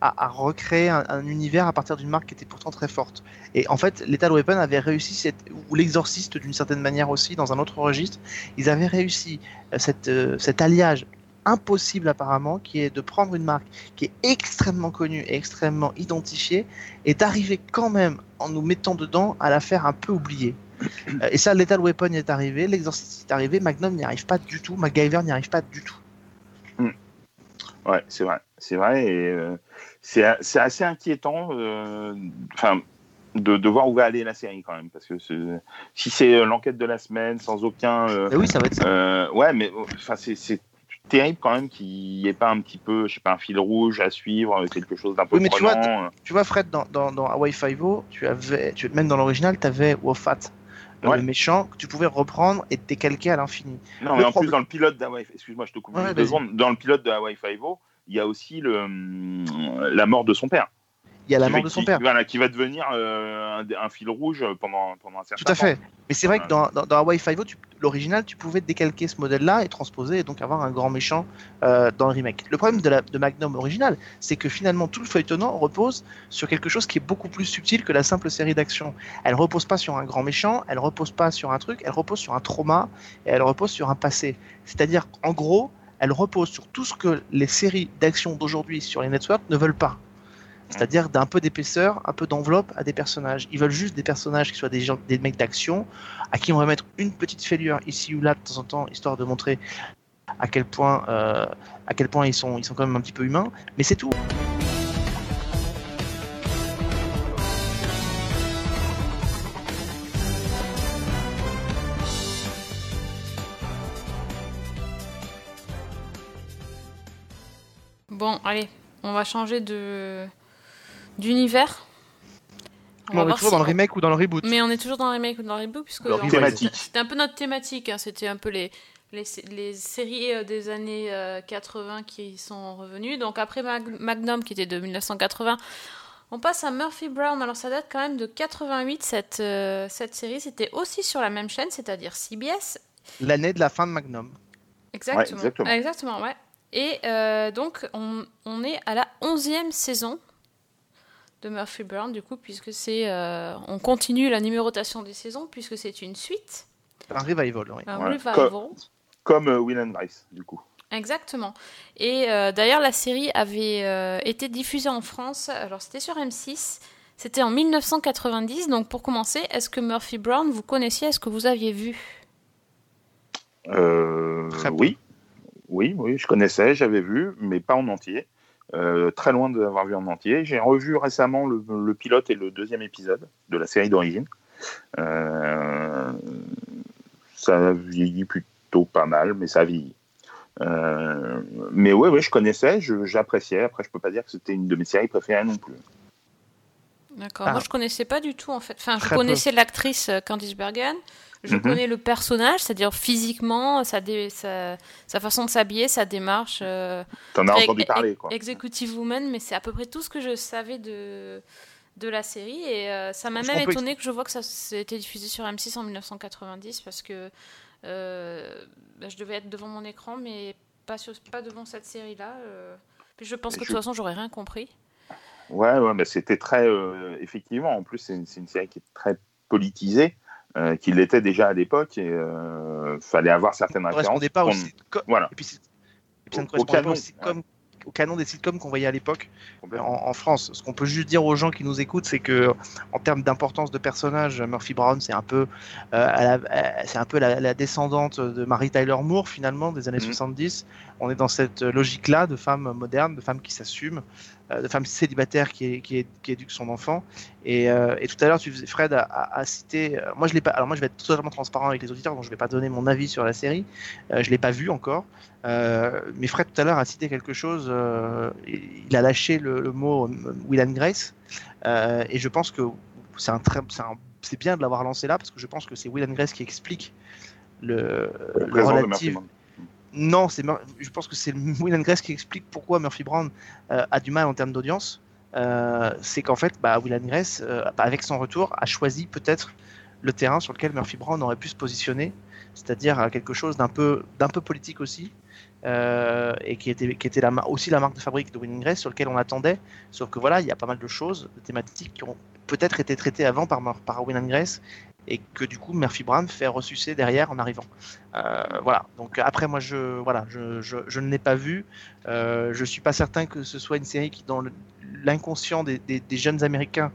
Speaker 2: à- recréer un, un univers à partir d'une marque qui était pourtant très forte. Et en fait, Lethal Weapon avait réussi, cette, ou l'exorciste d'une certaine manière aussi, dans un autre registre, ils avaient réussi euh, cette, euh, cet alliage impossible apparemment, qui est de prendre une marque qui est extrêmement connue et extrêmement identifiée, et d'arriver quand même, en nous mettant dedans, à la faire un peu oublier. Euh, Et ça, Lethal Weapon est arrivé, l'exorciste est arrivé, Magnum n'y arrive pas du tout, MacGyver n'y arrive pas du tout.
Speaker 3: Ouais, c'est vrai, c'est vrai, et euh, c'est c'est assez inquiétant, euh, enfin, de, de voir où va aller la série quand même, parce que si c'est euh, l'enquête de la semaine sans aucun,
Speaker 2: Et oui, ça va être ça.
Speaker 3: ouais, mais euh, enfin, c'est c'est terrible quand même qu'il n'y ait pas un petit peu, je sais pas, un fil rouge à suivre, quelque chose d'un peu
Speaker 2: Oui, mais tu vois. Tu vois, Fred, dans, dans, dans Hawaii Five-O, tu avais, tu, même dans l'original, tu avais Wofat,
Speaker 3: Ouais.
Speaker 2: le méchant, que tu pouvais reprendre et décalquer à l'infini.
Speaker 3: Non,
Speaker 2: Le
Speaker 3: mais en
Speaker 2: problème-
Speaker 3: plus, dans le pilote d'Hawaii, excuse-moi, je te coupe
Speaker 2: Ouais,
Speaker 3: juste
Speaker 2: vas-y.
Speaker 3: deux secondes. Dans le pilote de Hawaii Five-O, il y a aussi le, hum, la mort de son père.
Speaker 2: Il y a la mort de son
Speaker 3: qui-
Speaker 2: père.
Speaker 3: Voilà, qui va devenir euh, un, un fil rouge pendant, pendant un certain
Speaker 2: Tout à fait.
Speaker 3: temps.
Speaker 2: Mais c'est vrai que dans, dans, dans Hawaii Five-O, l'original, tu pouvais décalquer ce modèle-là et transposer et donc avoir un grand méchant euh, dans le remake. Le problème de, la, de Magnum original, c'est que finalement tout le feuilletonnant repose sur quelque chose qui est beaucoup plus subtil que la simple série d'action. Elle repose pas sur un grand méchant, elle repose pas sur un truc, elle repose sur un trauma et elle repose sur un passé. C'est-à-dire, en gros, elle repose sur tout ce que les séries d'action d'aujourd'hui sur les networks ne veulent pas. C'est-à-dire d'un peu d'épaisseur, un peu d'enveloppe à des personnages. Ils veulent juste des personnages qui soient des, gens, des mecs d'action, à qui on va mettre une petite fêlure ici ou là de temps en temps, histoire de montrer à quel point, euh, à quel point ils, sont, ils sont quand même un petit peu humains. Mais c'est tout.
Speaker 1: Bon, allez, on va changer de d'univers.
Speaker 2: On est toujours
Speaker 1: si-
Speaker 2: dans le remake ou dans le reboot.
Speaker 1: Mais on est toujours dans le remake ou dans le reboot puisque c'était un peu notre thématique. hein, C'était un peu les les, les séries euh, des années euh, 80 qui sont revenues. Donc après Mag- Magnum qui était de 1980, on passe à Murphy Brown. Alors ça date quand même de 88 cette euh, cette série. C'était aussi sur la même chaîne, c'est-à-dire CBS.
Speaker 2: L'année de la fin de Magnum.
Speaker 1: Exactement.
Speaker 3: exactement.
Speaker 1: Exactement, ouais. Et euh, donc, on, on est à la 11e saison de Murphy Brown, du coup, puisque c'est. euh, on continue la numérotation des saisons, puisque c'est une suite,
Speaker 2: Un revival, oui.
Speaker 1: un
Speaker 3: Ouais.
Speaker 1: revival.
Speaker 3: Comme euh, Will and Grace, du coup.
Speaker 1: Exactement. Et euh, d'ailleurs, la série avait euh, été diffusée en France. Alors, c'était sur M6. C'était en 1990. Donc, pour commencer, est-ce que Murphy Brown, vous connaissiez? Est-ce que vous aviez vu?
Speaker 3: Euh,
Speaker 2: Très peu.
Speaker 3: oui, oui, oui, je connaissais, j'avais vu, mais pas en entier. Euh, très loin de l'avoir vu en entier. J'ai revu récemment le, le pilote et le deuxième épisode de la série d'origine. Euh, ça vieillit plutôt pas mal, mais ça vieillit. Euh, mais ouais, ouais, je connaissais, j'appréciais. Après, je peux pas dire que c'était une de mes séries préférées non plus.
Speaker 1: D'accord.
Speaker 2: Ah.
Speaker 1: Moi, je connaissais pas du tout, en fait. Enfin, je
Speaker 2: Très
Speaker 1: connaissais l'actrice Candice Bergen. Je
Speaker 3: Mhm.
Speaker 1: connais le personnage, c'est-à-dire physiquement, sa, dé- sa, sa façon de s'habiller, sa démarche. euh,
Speaker 3: T'en as entendu parler, quoi.
Speaker 1: Executive Woman, mais c'est à peu près tout ce que je savais de, de la série. Et euh, ça m'a même
Speaker 2: peut
Speaker 1: étonné que je vois que ça a été diffusé sur M6 en 1990 parce que euh, bah, je devais être devant mon écran, mais pas, sur- pas devant cette série-là. Puis je pense que de toute façon, j'aurais rien compris.
Speaker 3: Ouais, ouais, mais c'était très. effectivement, en plus, c'est une, c'est une série qui est très politisée, euh, qui l'était déjà à l'époque, et euh, fallait avoir certaines
Speaker 2: ne
Speaker 3: références.
Speaker 2: correspondait pas.
Speaker 3: Voilà,
Speaker 2: Et puis, c'est- et puis ça ne correspondait pas au, canon des sitcoms qu'on voyait à l'époque. en, en France. Ce qu'on peut juste dire aux gens qui nous écoutent, c'est que en termes d'importance de personnage, Murphy Brown, c'est un peu, euh, c'est un peu la, la descendante de Mary Tyler Moore finalement des années
Speaker 3: Mhm.
Speaker 2: 70. On est dans cette logique-là de femmes modernes, de femmes qui s'assument, euh, de femmes célibataires qui, qui, qui éduquent son enfant. Et, euh, et tout à l'heure, tu faisais- Fred a, a- a cité. euh, moi, je l'ai pas. Alors moi, je vais être totalement transparent avec les auditeurs, donc je vais pas donner mon avis sur la série. Euh, je l'ai pas vu encore. Euh, mais Fred tout à l'heure a cité quelque chose. euh, il a lâché le, le mot euh, Will and Grace, euh, et je pense que c'est un bien de l'avoir lancé là parce que je pense que c'est Will and Grace qui explique le,
Speaker 3: le de Murphy
Speaker 2: relatif.
Speaker 3: Brown.
Speaker 2: Non, je pense que c'est Will Grace qui explique pourquoi Murphy Brown euh, a du mal en termes d'audience. Euh, c'est qu'en fait, bah, Will Grace, euh, avec son retour, a choisi peut-être le terrain sur lequel Murphy Brown aurait pu se positionner, c'est-à-dire quelque chose d'un peu, politique aussi, et qui était, aussi la marque de fabrique de Will Grace sur lequel on attendait. Sauf que voilà, il y a pas mal de choses, de thématiques qui ont peut-être été traitées avant par, par Will Grace, et que du coup Murphy Brown fait ressucer derrière en arrivant. Euh, voilà. Donc après moi je voilà je, je, ne l'ai pas vu. Euh, je suis pas certain que ce soit une série qui dans l'inconscient des, des, jeunes Américains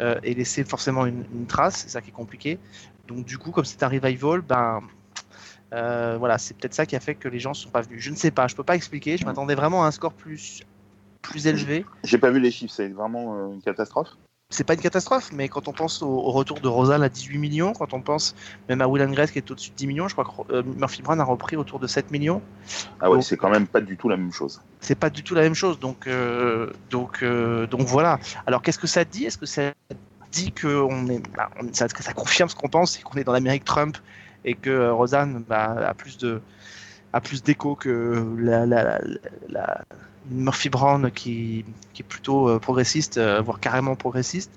Speaker 2: euh, ait laissé forcément une, trace. C'est ça qui est compliqué. Donc du coup comme c'est un revival, ben euh, voilà c'est peut-être ça qui a fait que les gens ne sont pas venus. Je ne sais pas. Je peux pas expliquer. Je m'attendais vraiment à un score plus plus élevé.
Speaker 3: J'ai pas vu les chiffres, c'est vraiment une catastrophe.
Speaker 2: C'est pas une catastrophe, mais quand on pense au, au retour de Rosal à 18 millions, quand on pense même à Will and Grace qui est au-dessus de 10 millions, je crois que euh, Murphy Brown a repris autour de 7 millions.
Speaker 3: Ah ouais, c'est quand même pas du tout la même chose.
Speaker 2: C'est pas du tout la même chose, donc euh, donc euh, donc voilà. Alors qu'est-ce que ça dit? Est-ce que ça dit que on est, bah, on- ça, ça confirme ce qu'on pense, c'est qu'on est dans l'Amérique Trump et que Roseanne bah, a plus de a plus d'écho que la, la, la, la- Murphy Brown qui, qui est plutôt euh, progressiste, euh, voire carrément progressiste.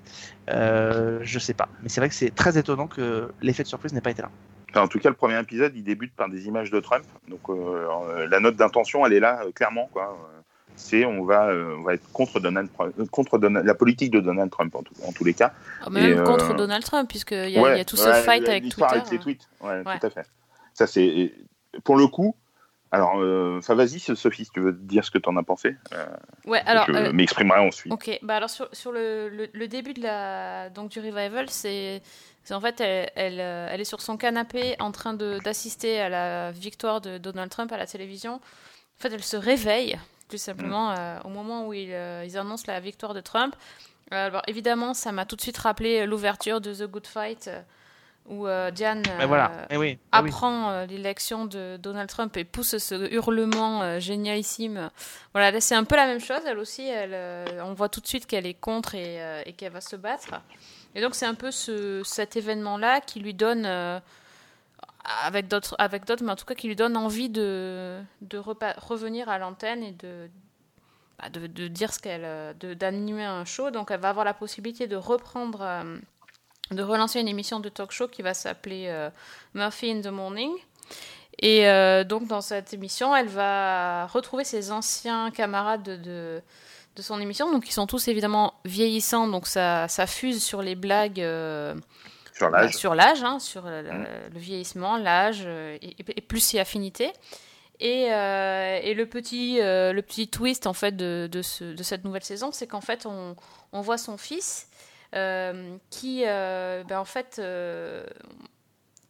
Speaker 2: Euh, je sais pas. Mais c'est vrai que c'est très étonnant que l'effet de surprise n'ait pas été là.
Speaker 3: Enfin, en tout cas, le premier épisode, il débute par des images de Trump. Donc, euh, la note d'intention, elle est là, euh, clairement. Quoi. C'est on va, euh, on va être contre, Donald, Trump- contre Donald- la politique de Donald Trump, en, tout- en tous les cas.
Speaker 1: Oh, mais même
Speaker 3: Et, euh,
Speaker 1: contre Donald Trump, puisqu'il y,
Speaker 3: Ouais,
Speaker 1: y a tout ce
Speaker 3: ouais,
Speaker 1: fight avec Twitter.
Speaker 3: avec les tweets. Ouais,
Speaker 1: Ouais.
Speaker 3: tout à fait. Ça, c'est. Pour le coup. Alors, euh, enfin, vas-y, Sophie, si tu veux dire ce que tu en as pensé. Euh,
Speaker 1: Ouais, alors.
Speaker 3: je
Speaker 1: euh,
Speaker 3: m'exprimerai ensuite.
Speaker 1: Ok, bah alors sur, sur le, le, le début de la, donc du revival, c'est en fait elle, elle, euh, elle est sur son canapé en train d'assister à la victoire de Donald Trump à la télévision. En fait, elle se réveille tout simplement euh, au moment où ils, ils annoncent la victoire de Trump. Alors évidemment, ça m'a tout de suite rappelé l'ouverture de The Good Fight où euh, Diane
Speaker 2: voilà.
Speaker 1: euh,
Speaker 2: Eh oui. eh
Speaker 1: apprend euh, l'élection de Donald Trump et pousse ce hurlement génialissime. Voilà, là c'est un peu la même chose. Elle aussi, elle, on voit tout de suite qu'elle est contre et, et qu'elle va se battre. Et donc c'est un peu ce, cet événement-là qui lui donne, avec d'autres, avec d'autres, mais en tout cas qui lui donne envie de, revenir à l'antenne et de, bah, de, de dire ce qu'elle, de- d'animer un show. Donc elle va avoir la possibilité de reprendre. De relancer une émission de talk show qui va s'appeler euh, Murphy in the Morning. Et euh, donc dans cette émission, elle va retrouver ses anciens camarades de, de, de son émission, donc ils sont tous évidemment vieillissants, donc ça, ça fuse sur les blagues euh,
Speaker 3: Sur
Speaker 1: bah,
Speaker 3: l'âge.
Speaker 1: sur l'âge, hein, sur le, le vieillissement, l'âge et, et plus ses affinités. Et, euh, et le, petit, euh, le petit twist en fait de, de, ce- de cette nouvelle saison, c'est qu'en fait on, on voit son fils qui, euh, ben, en fait, euh,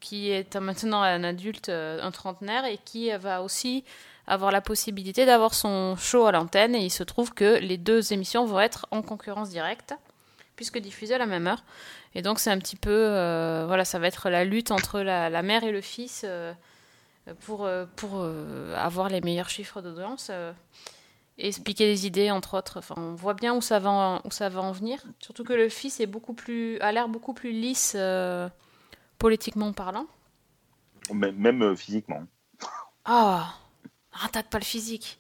Speaker 1: qui est maintenant un adulte, euh, un trentenaire, et qui va aussi avoir la possibilité d'avoir son show à l'antenne. Et il se trouve que les deux émissions vont être en concurrence directe, puisque diffusées à la même heure. Et donc c'est un petit peu, euh, voilà, ça va être la lutte entre la, mère et le fils euh, pour, euh, pour euh, avoir les meilleurs chiffres d'audience. Euh, et expliquer les idées, entre autres. Enfin, on voit bien où ça va en, où ça va en venir. Surtout que le fils est beaucoup plus, a l'air beaucoup plus lisse euh, politiquement parlant.
Speaker 3: Même, même, euh, physiquement.
Speaker 1: Ah, attaque pas le physique.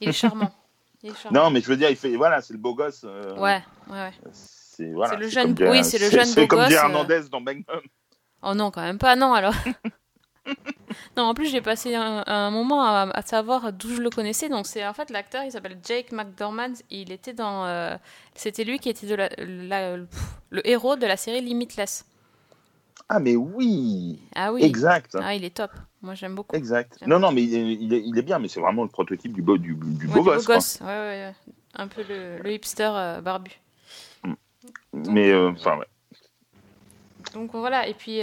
Speaker 1: Il est charmant. Il est charmant.
Speaker 3: Non, mais je veux dire, il fait. Voilà, c'est le beau gosse. euh,
Speaker 1: Ouais, ouais, ouais.
Speaker 3: C'est voilà,
Speaker 1: C'est le
Speaker 3: c'est
Speaker 1: jeune-
Speaker 3: comme
Speaker 1: oui, c'est le jeune
Speaker 3: C'est
Speaker 1: beau
Speaker 3: comme
Speaker 1: gosse,
Speaker 3: Gérard
Speaker 1: euh.
Speaker 3: Hernandez dans Magnum.
Speaker 1: Oh non, quand même pas, non, alors. non, en plus, j'ai passé un, un moment à, à savoir d'où je le connaissais. Donc, c'est en fait l'acteur, il s'appelle Jake McDormand. Il était dans. euh, C'était lui qui était de la, la- pff, le héros de la série Limitless.
Speaker 3: Ah, mais oui,
Speaker 1: Ah oui.
Speaker 3: Exact.
Speaker 1: Ah, il est top. Moi, j'aime beaucoup.
Speaker 3: Exact. Non, non, mais il est, il est- il est bien, mais c'est vraiment le prototype du beau, du, du
Speaker 1: Ouais,
Speaker 3: beau
Speaker 1: du
Speaker 3: gosse.
Speaker 1: Ouais, ouais. Un peu le, le hipster euh, barbu.
Speaker 3: Mais, euh, enfin, ouais.
Speaker 1: Donc voilà, et puis,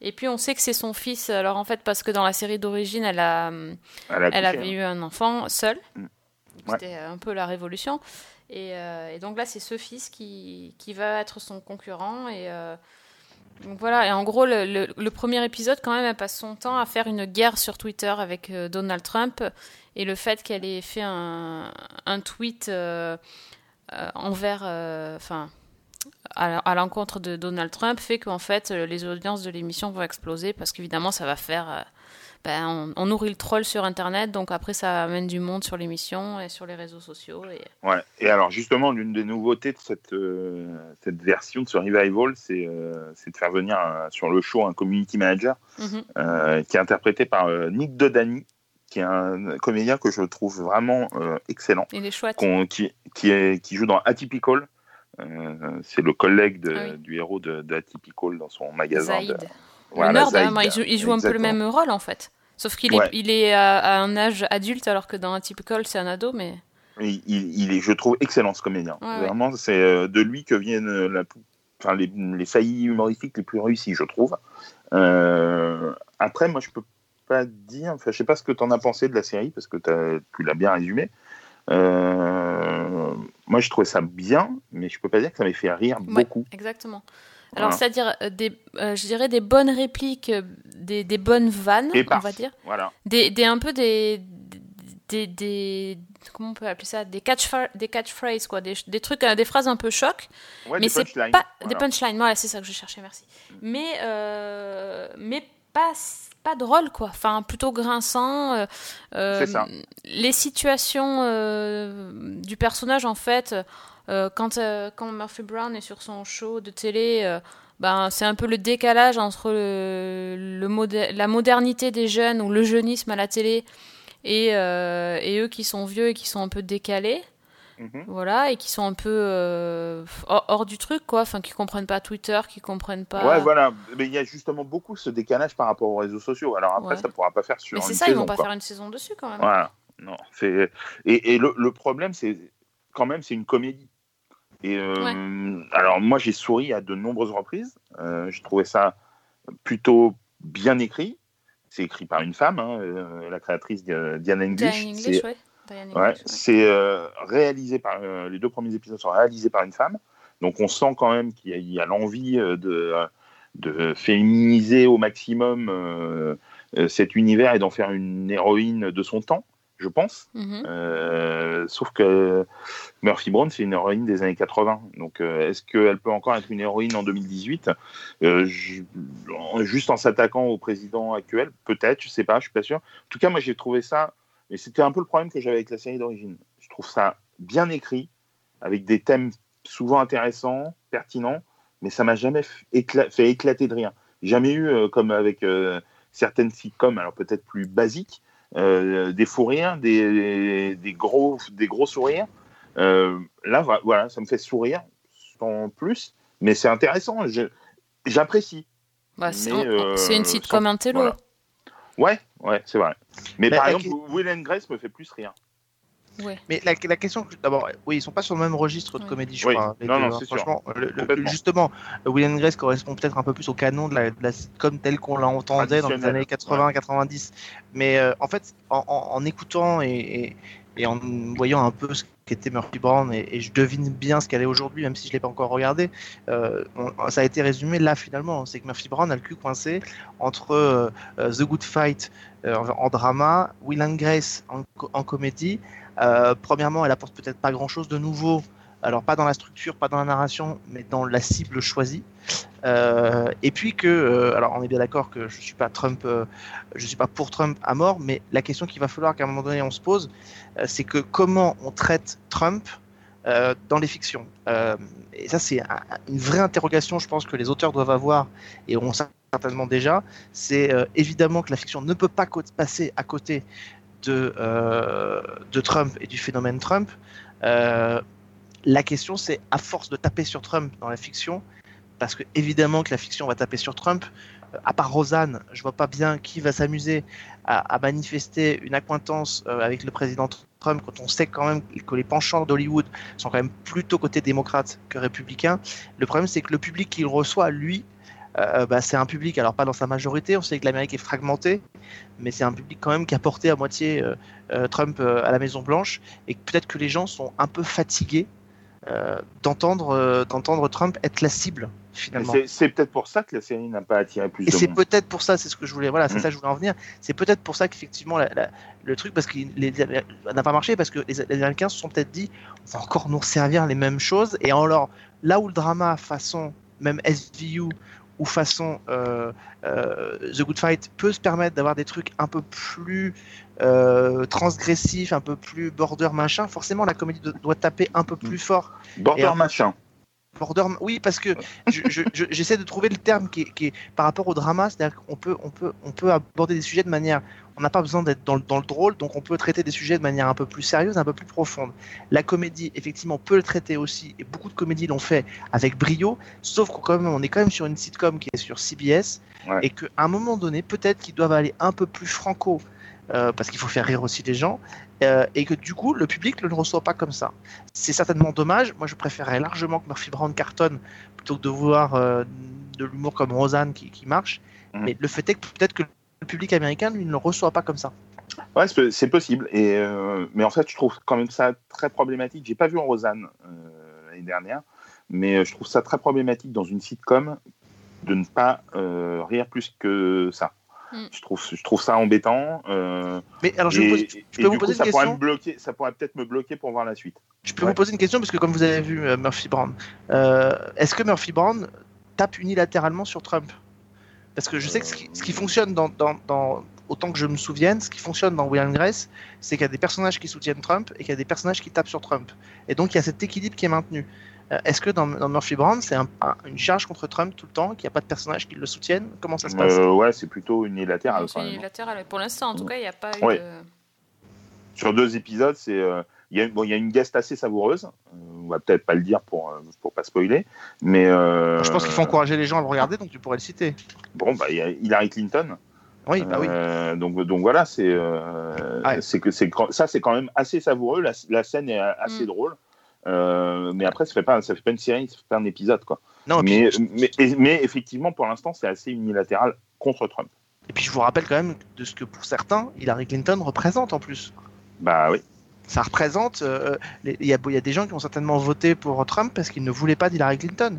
Speaker 1: et puis on sait que c'est son fils. Alors en fait, parce que dans la série d'origine, elle, a,
Speaker 3: Elle, a
Speaker 1: elle
Speaker 3: accouché,
Speaker 1: avait
Speaker 3: hein.
Speaker 1: eu un enfant seul.
Speaker 3: Mm. Ouais.
Speaker 1: C'était un peu la révolution. Et, euh, et donc là, c'est ce fils qui, qui va être son concurrent. Et euh, donc voilà, et en gros, le, le- le premier épisode, quand même, elle passe son temps à faire une guerre sur Twitter avec euh, Donald Trump. Et le fait qu'elle ait fait un, un tweet envers. Enfin. À l'encontre de Donald Trump fait qu'en fait euh, les audiences de l'émission vont exploser parce qu'évidemment ça va faire euh, ben, on, on nourrit le troll sur internet donc après ça amène du monde sur l'émission et sur les réseaux sociaux et
Speaker 3: Ouais. Et alors, justement, l'une des nouveautés de cette, euh, cette version de ce revival, c'est euh, de faire venir un- sur le show un community manager
Speaker 1: Mhm.
Speaker 3: euh, qui est interprété par Nick Dodani, qui est un comédien que je trouve vraiment excellent,
Speaker 1: il est chouette
Speaker 3: qui, qui, est, qui joue dans Atypical. Euh, c'est le collègue de-
Speaker 1: Ah oui.
Speaker 3: du héros de, de Atypical dans son magasin. De-
Speaker 1: le
Speaker 3: Voilà, Zaïd.
Speaker 1: hein, il joue, il joue un peu le même rôle en fait sauf qu'il
Speaker 3: Ouais.
Speaker 1: est, il est à, à un âge adulte alors que dans Atypical c'est un ado mais
Speaker 3: Il, est, je trouve, excellent ce comédien.
Speaker 1: Ouais, ouais.
Speaker 3: Vraiment, c'est euh, de lui que viennent euh, la, enfin, les, les saillies humoristiques les plus réussies, je trouve. Euh, après, moi, je peux pas dire, enfin, je sais pas ce que tu en as pensé de la série, parce que tu l'as bien résumé. Euh, moi, je trouvais ça bien, mais je peux pas dire que ça m'ait fait rire
Speaker 1: Ouais.
Speaker 3: beaucoup.
Speaker 1: exactement alors
Speaker 3: Voilà.
Speaker 1: c'est-à-dire euh, des, euh, je dirais des bonnes répliques des, des bonnes vannes on va dire
Speaker 3: Voilà.
Speaker 1: des, des un peu des, des, des comment on peut appeler ça? Des catch des catchphrases quoi des, des trucs des phrases un peu choc
Speaker 3: Ouais,
Speaker 1: mais
Speaker 3: des
Speaker 1: c'est
Speaker 3: punchlines.
Speaker 1: pas
Speaker 3: Voilà.
Speaker 1: des punchlines voilà c'est ça que je cherchais merci mais euh, mais pas pas drôle quoi enfin plutôt grinçant euh, euh,
Speaker 3: ça.
Speaker 1: les situations euh, du personnage en fait quand quand Murphy Brown est sur son show de télé ben c'est un peu le décalage entre le, la modernité des jeunes ou le jeunisme à la télé et, et eux qui sont vieux et qui sont un peu décalés
Speaker 3: Mhm.
Speaker 1: voilà et qui sont un peu euh, hors, du truc quoi enfin qui comprennent pas Twitter qui comprennent pas
Speaker 3: Ouais, voilà. Mais il y a justement beaucoup ce décalage par rapport aux réseaux sociaux. Alors après,
Speaker 1: Ouais.
Speaker 3: ça pourra pas faire sur
Speaker 1: mais c'est ça ils vont pas
Speaker 3: quoi.
Speaker 1: faire une saison dessus quand même
Speaker 3: Voilà. Non, c'est et, et le, le problème, c'est quand même, c'est une comédie. Et euh, alors moi, j'ai souri à de nombreuses reprises. Euh, j'ai trouvé ça plutôt bien écrit. C'est écrit par une femme, hein, la créatrice Diana English.
Speaker 1: Diane English ouais Diane
Speaker 3: Ouais, c'est euh, réalisé par euh, les deux premiers épisodes sont réalisés par une femme, donc on sent quand même qu'il y a, l'envie euh, de, de féminiser au maximum euh, cet univers et d'en faire une héroïne de son temps, je pense.
Speaker 1: Mhm.
Speaker 3: Sauf que Murphy Brown, c'est une héroïne des années 80. Donc, est-ce qu'elle peut encore être une héroïne en 2018 Euh, je- en- Juste en s'attaquant au président actuel Peut-être, je sais pas, je suis pas sûr. En tout cas, moi, j'ai trouvé ça. Et c'était un peu le problème que j'avais avec la série d'origine. Je trouve ça bien écrit, avec des thèmes souvent intéressants, pertinents, mais ça m'a jamais écla- fait éclater de rien. Jamais eu, euh, comme avec euh, certaines sitcoms, alors peut-être plus basiques, euh, des fous rires, des, des, gros, des gros sourires. Là, vo- voilà, ça me fait sourire sans plus, mais c'est intéressant. J'apprécie.
Speaker 1: Bah, c'est
Speaker 3: Mais,
Speaker 1: une sitcom intello
Speaker 3: voilà. Ouais, ouais, c'est vrai. Mais
Speaker 2: Mais
Speaker 3: par exemple, Will and Grace me fait plus rire.
Speaker 1: ouais
Speaker 2: Mais la, la question, que- d'abord, oui, ils sont pas sur le même registre de
Speaker 1: Ouais.
Speaker 2: comédie, je
Speaker 3: Oui.
Speaker 2: crois. les
Speaker 3: Non,
Speaker 2: deux,
Speaker 3: non,
Speaker 2: hein.
Speaker 3: sûr.
Speaker 2: Franchement, le- le-
Speaker 3: Complètement.
Speaker 2: justement, Will and Grace correspond peut-être un peu plus au canon de la, de la sitcom telle qu'on l'entendait dans les années 80-90. Mais euh, en fait, en, en- en écoutant et, et- et en voyant un peu ce qu'était Murphy Brown, et, je devine bien ce qu'elle est aujourd'hui, même si je l'ai pas encore regardé, euh, ça a été résumé là finalement. C'est que Murphy Brown a le cul coincé entre euh, The Good Fight euh, en, drama, Will and Grace en, en comédie. Premièrement, elle apporte peut-être pas grand-chose de nouveau. Alors pas dans la structure, pas dans la narration, mais dans la cible choisie. Euh, et puis que, euh, alors on est bien d'accord que je suis pas Trump, euh, je suis pas pour Trump à mort, mais la question qu'il va falloir qu'à un moment donné on se pose, c'est que comment on traite Trump dans les fictions. Et ça c'est un- une vraie interrogation, je pense que les auteurs doivent avoir et ont certainement déjà. C'est évidemment que la fiction ne peut pas passer à côté de, de Trump et du phénomène Trump. La question, c'est à force de taper sur Trump dans la fiction, parce que évidemment que la fiction va taper sur Trump. euh, À part Rosanne, je vois pas bien qui va s'amuser à, manifester une accointance euh, avec le président Trump quand on sait quand même que les penchants d'Hollywood sont quand même plutôt côté démocrate que républicain. Le problème, c'est que le public qu'il reçoit, lui, euh, bah, c'est un public, alors pas dans sa majorité, on sait que l'Amérique est fragmentée, mais c'est un public quand même qui a porté à moitié Trump à la Maison Blanche, et peut-être que les gens sont un peu fatigués d'entendre euh, d'entendre Trump être la cible finalement.
Speaker 3: C'est peut-être pour ça que la série n'a pas attiré plus
Speaker 2: Et c'est peut-être pour ça, c'est ce que je voulais, voilà, c'est
Speaker 3: Mm.
Speaker 2: ça que je voulais en venir. C'est peut-être pour ça qu'effectivement le truc, parce qu'il n'a pas marché, parce que les, les Américains se sont peut-être dit, on va encore nous servir les mêmes choses, et alors là où le drama façon même SVU ou façon euh, euh, The Good Fight peut se permettre d'avoir des trucs un peu plus euh, transgressifs, un peu plus border machin, forcément la comédie do- doit taper un peu plus fort
Speaker 3: Border
Speaker 2: Et en-
Speaker 3: machin.
Speaker 2: Border, oui, parce que je- je- je- j'essaie de trouver le terme qui est, qui est par rapport au drama, c'est-à-dire qu'on peut, on peut, on peut aborder des sujets de manière, on n'a pas besoin d'être dans, le- dans le drôle, donc on peut traiter des sujets de manière un peu plus sérieuse, un peu plus profonde. La comédie, effectivement, peut le traiter aussi, et beaucoup de comédies l'ont fait avec brio, sauf qu'on est quand même sur une sitcom qui est sur CBS,
Speaker 3: Ouais.
Speaker 2: et qu'à un moment donné, peut-être qu'ils doivent aller un peu plus franco, euh, parce qu'il faut faire rire aussi les gens, euh, et que du coup, le public ne le reçoit pas comme ça. C'est certainement dommage. Moi, je préférerais largement que Murphy Brown cartonne plutôt que de voir euh, de l'humour comme Rosanne qui, qui marche.
Speaker 3: Mhm.
Speaker 2: Mais le fait est que peut-être que le public américain, lui, ne le reçoit pas comme ça.
Speaker 3: Ouais, c'est possible. Et, mais en fait, je trouve quand même ça très problématique. J'ai pas vu Rosanne euh, l'année dernière, mais je trouve ça très problématique dans une sitcom de ne pas rire plus que ça.
Speaker 1: Mm.
Speaker 3: Je, trouve, je trouve ça embêtant. euh,
Speaker 2: Mais alors, je,
Speaker 3: et,
Speaker 2: vous pose-
Speaker 3: et
Speaker 2: je peux vous poser
Speaker 3: coup, ça
Speaker 2: une
Speaker 3: pourrait
Speaker 2: question
Speaker 3: me bloquer. Ça pourrait peut-être me bloquer pour voir la suite.
Speaker 2: je peux
Speaker 3: Ouais.
Speaker 2: vous poser une question parce que comme vous avez vu euh, Murphy Brown, euh, est-ce que Murphy Brown tape unilatéralement sur Trump? Parce que je sais que ce qui, ce qui fonctionne dans, dans, dans- autant que je me souvienne, ce qui fonctionne dans Will and Grace, c'est qu'il y a des personnages qui soutiennent Trump et qu'il y a des personnages qui tapent sur Trump. Et donc il y a cet équilibre qui est maintenu. Euh, Est-ce que dans, dans Murphy Brown, c'est un- un- une charge contre Trump tout le temps, qu'il n'y a pas de personnages qui le soutiennent Comment ça se passe?
Speaker 3: Euh, ouais, c'est plutôt unilatéral.
Speaker 1: C'est
Speaker 3: même.
Speaker 1: unilatéral. Pour l'instant, en tout cas, il n'y a pas eu
Speaker 3: Ouais.
Speaker 1: de...
Speaker 3: Sur deux épisodes, c'est euh, il y, a- bon, il y a une guest assez savoureuse. Euh, on va peut-être pas le dire pour pour pas spoiler, mais euh,
Speaker 2: Je pense qu'il faut encourager les gens à le regarder, donc tu pourrais le citer.
Speaker 3: Bon, bah, il y a Hillary Clinton.
Speaker 2: Oui, bah oui.
Speaker 3: Euh, donc, donc voilà, c'est euh,
Speaker 2: Ouais.
Speaker 3: c'est que c'est grand- ça, c'est quand même assez savoureux. La, la scène est assez
Speaker 1: Mm.
Speaker 3: drôle. Euh, mais après, ça fait pas, ça fait pas une série, ça fait pas un épisode, quoi.
Speaker 2: Non, puis,
Speaker 3: Mais, mais, et- mais effectivement, pour l'instant, c'est assez unilatéral contre Trump.
Speaker 2: et puis je vous rappelle quand même de ce que pour certains, Hillary Clinton représente en plus.
Speaker 3: Bah oui.
Speaker 2: Ça représente. euh, les- Il y, a, il y a des gens qui ont certainement voté pour Trump parce qu'ils ne voulaient pas d'Hillary Clinton.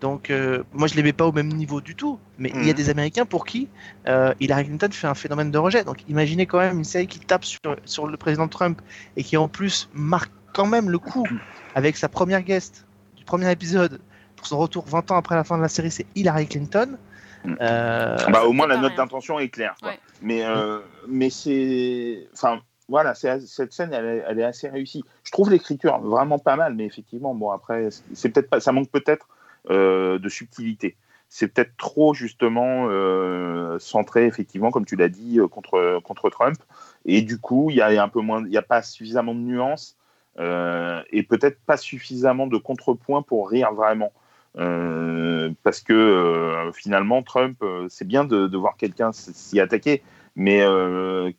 Speaker 2: Donc, euh, moi, je ne les mets pas au même niveau du tout. Mais il y a
Speaker 3: Mhm.
Speaker 2: des Américains pour qui euh, Hillary Clinton fait un phénomène de rejet. Donc, imaginez quand même une série qui tape sur, sur le président Trump et qui en plus marque quand même le coup avec sa première guest du premier épisode pour son retour 20 ans après la fin de la série, c'est Hillary Clinton.
Speaker 3: Mhm.
Speaker 2: Euh,
Speaker 3: bah, au moins, la note
Speaker 1: rien.
Speaker 3: d'intention est claire. quoi.
Speaker 1: Ouais.
Speaker 3: Mais, euh, mais c'est. Enfin, voilà, c'est- cette scène, elle est, elle est assez réussie. Je trouve l'écriture vraiment pas mal, mais effectivement, bon, après, c'est peut-être pas, ça manque peut-être euh, de subtilité. C'est peut-être trop, justement, euh, centré, effectivement, comme tu l'as dit, contre, contre Trump. Et du coup, il y a un peu moins, il n'y a pas suffisamment de nuances et peut-être pas suffisamment de contrepoints pour rire vraiment. Euh, parce que euh, finalement, Trump, euh, c'est bien de, de voir quelqu'un s'y attaquer, mais euh,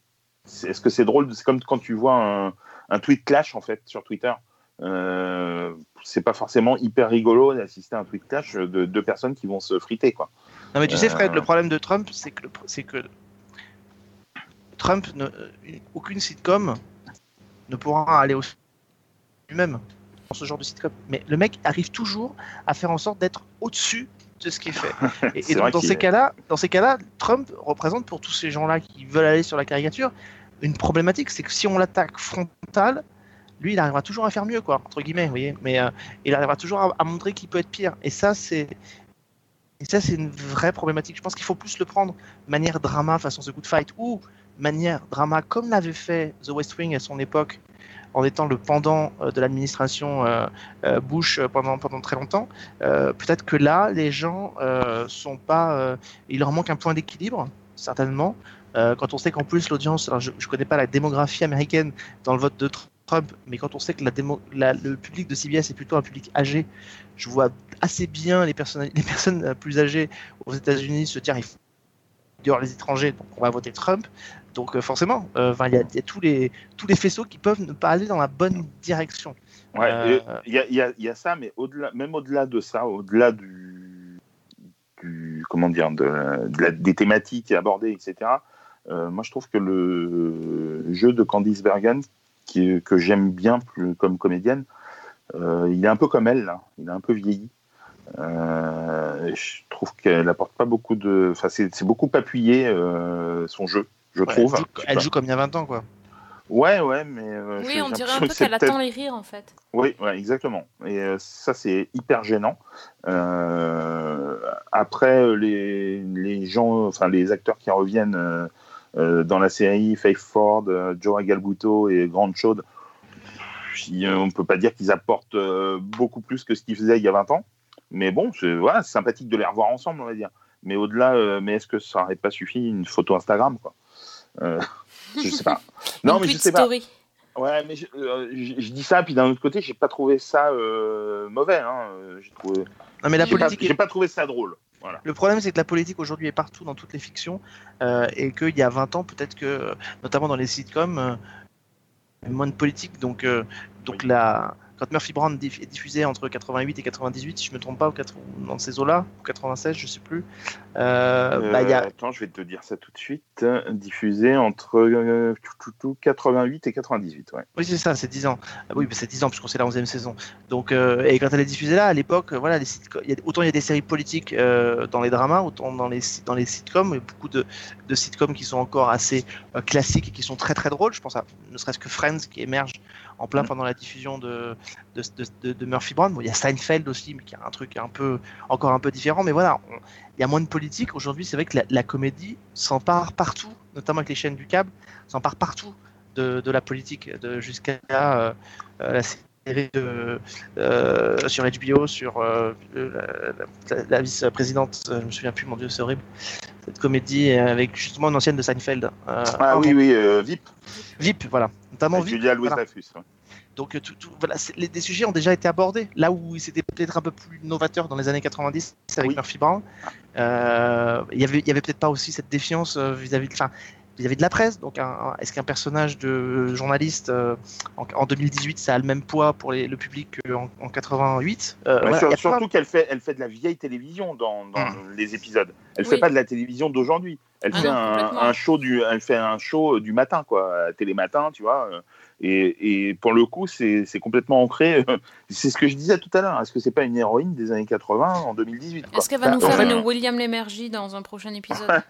Speaker 3: est-ce que c'est drôle C'est comme quand tu vois un, un tweet clash en fait sur Twitter. Euh, c'est pas forcément hyper rigolo d'assister à un tweet clash de deux personnes qui vont se friter quoi.
Speaker 2: Non mais tu sais
Speaker 3: Euh,
Speaker 2: Fred, le problème de Trump, c'est que, le- c'est que Trump, ne, une- aucune sitcom ne pourra aller au lui-même dans ce genre de sitcom. Mais le mec arrive toujours à faire en sorte d'être au-dessus de ce qui est fait. Et, donc, dans
Speaker 3: qu'il
Speaker 2: ces cas-là, dans ces cas-là, Trump représente pour tous ces gens-là qui veulent aller sur la caricature une problématique, c'est que si on l'attaque frontal, lui, il arrivera toujours à faire mieux, quoi, entre guillemets, vous voyez. Mais euh, il arrivera toujours à, à montrer qu'il peut être pire. Et ça, c'est et ça, c'est une vraie problématique. Je pense qu'il faut plus le prendre manière drama façon The Good Fight ou manière drama comme l'avait fait The West Wing à son époque en étant le pendant euh, de l'administration euh, euh, Bush pendant, pendant très longtemps. Peut-être que là, les gens sont pas. il leur manque un point d'équilibre, certainement. Quand on sait qu'en plus l'audience, je ne connais pas la démographie américaine dans le vote de Tr- Trump, mais quand on sait que la le public de CBS est plutôt un public âgé, je vois assez bien les personnes, les personnes plus âgées aux États-Unis se dire il faut dehors les étrangers, donc on va voter Trump. Donc euh, forcément, euh, il y a, il y a tous les tous les faisceaux qui peuvent ne pas aller dans la bonne direction.
Speaker 3: Ouais,
Speaker 2: Euh,
Speaker 3: il y, a, il y y a ça, mais au-delà, même au-delà de ça, au-delà du, du- comment dire, de, de la- des thématiques abordées, etc. moi, je trouve que le jeu de Candice Bergen, qui, que j'aime bien plus, comme comédienne, euh, il est un peu comme elle, là. il est un peu vieilli. Euh, je trouve qu'elle apporte pas beaucoup de, enfin, c'est c'est beaucoup appuyé euh, son jeu, je
Speaker 2: Ouais,
Speaker 3: trouve.
Speaker 2: elle, joue,
Speaker 3: pas.
Speaker 2: joue comme il y a 20 ans, quoi.
Speaker 3: Ouais, ouais, mais euh,
Speaker 1: Oui, on dirait un peu qu'elle attend les rires, en fait.
Speaker 3: oui, ouais, exactement. Et euh, ça, c'est hyper gênant. Euh, après, les, les gens, enfin les acteurs qui reviennent euh, euh, dans la série, Faith Ford, euh, Joe Galbuto et Grant euh, on ne peut pas dire qu'ils apportent euh, beaucoup plus que ce qu'ils faisaient il y a 20 ans. Mais bon, c'est voilà, sympathique de les revoir ensemble, on va dire. Mais au-delà, euh, mais est-ce que ça n'aurait pas suffi une photo Instagram, quoi? Je sais pas. Non, mais je sais pas. Ouais, mais je, euh, je- je dis ça, puis d'un autre côté, j'ai pas trouvé ça euh, mauvais. Hein. Euh, J'ai trouvé.
Speaker 2: Non, mais la
Speaker 3: J'ai
Speaker 2: politique. est-
Speaker 3: j'ai pas trouvé ça drôle. Voilà.
Speaker 2: Le problème, c'est que la politique aujourd'hui est partout dans toutes les fictions euh, et qu'il y a 20 ans, peut-être que, euh, notamment dans les sitcoms, euh, il y avait moins de politique. Donc, euh, donc
Speaker 3: Oui.
Speaker 2: la, quand Murphy Brown diff- est diffusé entre 88 et 98, si je me trompe pas, ou 80 dans ces eaux-là, ou 96, je sais plus, euh, bah, y
Speaker 3: Euh,
Speaker 2: a,
Speaker 3: Attends, je vais te dire ça tout de suite. Euh, Diffusé entre euh, tout, tout, tout, 88 et 98. Ouais.
Speaker 2: Oui, c'est ça, c'est 10 ans. Ah oui, c'est 10 ans puisqu'on c'est la 11e saison. Donc, euh, et quand elle est diffusée là, à l'époque, euh, voilà, les sitcoms, il y a, autant il y a des séries politiques euh, dans les dramas, autant dans les, dans les sitcoms, il y a beaucoup de, de sitcoms qui sont encore assez euh, classiques et qui sont très très drôles. Je pense à ne serait-ce que Friends qui émerge en plein
Speaker 3: Mm.
Speaker 2: pendant la diffusion de, de, de, de- de Murphy Brown. Bon, il y a Seinfeld aussi, mais qui a un truc un peu, encore un peu différent. Mais voilà, on- il y a moins de politique. Aujourd'hui, c'est vrai que la, la comédie s'empare partout, notamment avec les chaînes du câble, s'empare partout de, de la politique, de, jusqu'à euh, euh, la série de, euh, sur HBO, sur euh, la, la- la vice-présidente, je me souviens plus, mon Dieu, c'est horrible. Cette comédie avec justement une ancienne de Seinfeld. euh,
Speaker 3: Ah oui, oui, euh, VIP.
Speaker 2: VIP, voilà. Notamment
Speaker 3: avec
Speaker 2: VIP.
Speaker 3: Julia Louis
Speaker 2: voilà.
Speaker 3: Dreyfus. ouais.
Speaker 2: Donc, euh, tout, tout- voilà, c'est- les, des sujets ont déjà été abordés. Là où c'était peut-être un peu plus novateur dans les années 90 avec
Speaker 3: Oui.
Speaker 2: Murphy Brown, euh, il y avait, il y avait peut-être pas aussi cette défiance euh, vis-à-vis de, enfin, vis-à-vis de la presse. Donc, est-ce qu'un personnage de journaliste euh, en, en 2018, ça a le même poids pour les- le public qu'en en 88 Euh,
Speaker 3: Ouais,
Speaker 2: voilà,
Speaker 3: sur-
Speaker 2: il y a
Speaker 3: surtout qu'elle fait, elle fait de la vieille télévision dans, dans les épisodes. Elle
Speaker 1: Oui.
Speaker 3: fait pas de la télévision d'aujourd'hui. Elle
Speaker 1: Ah
Speaker 3: fait
Speaker 1: non,
Speaker 3: un, show du, elle fait un show du matin quoi, télématin, tu vois. Et, et pour le coup, c'est complètement ancré. C'est ce que je disais tout à l'heure. Est-ce que c'est pas une héroïne des années 80 en 2018 quoi?
Speaker 1: Est-ce qu'elle va
Speaker 2: Bah,
Speaker 1: nous
Speaker 2: en
Speaker 1: faire
Speaker 2: fait-
Speaker 1: une William Lémergie dans un prochain épisode?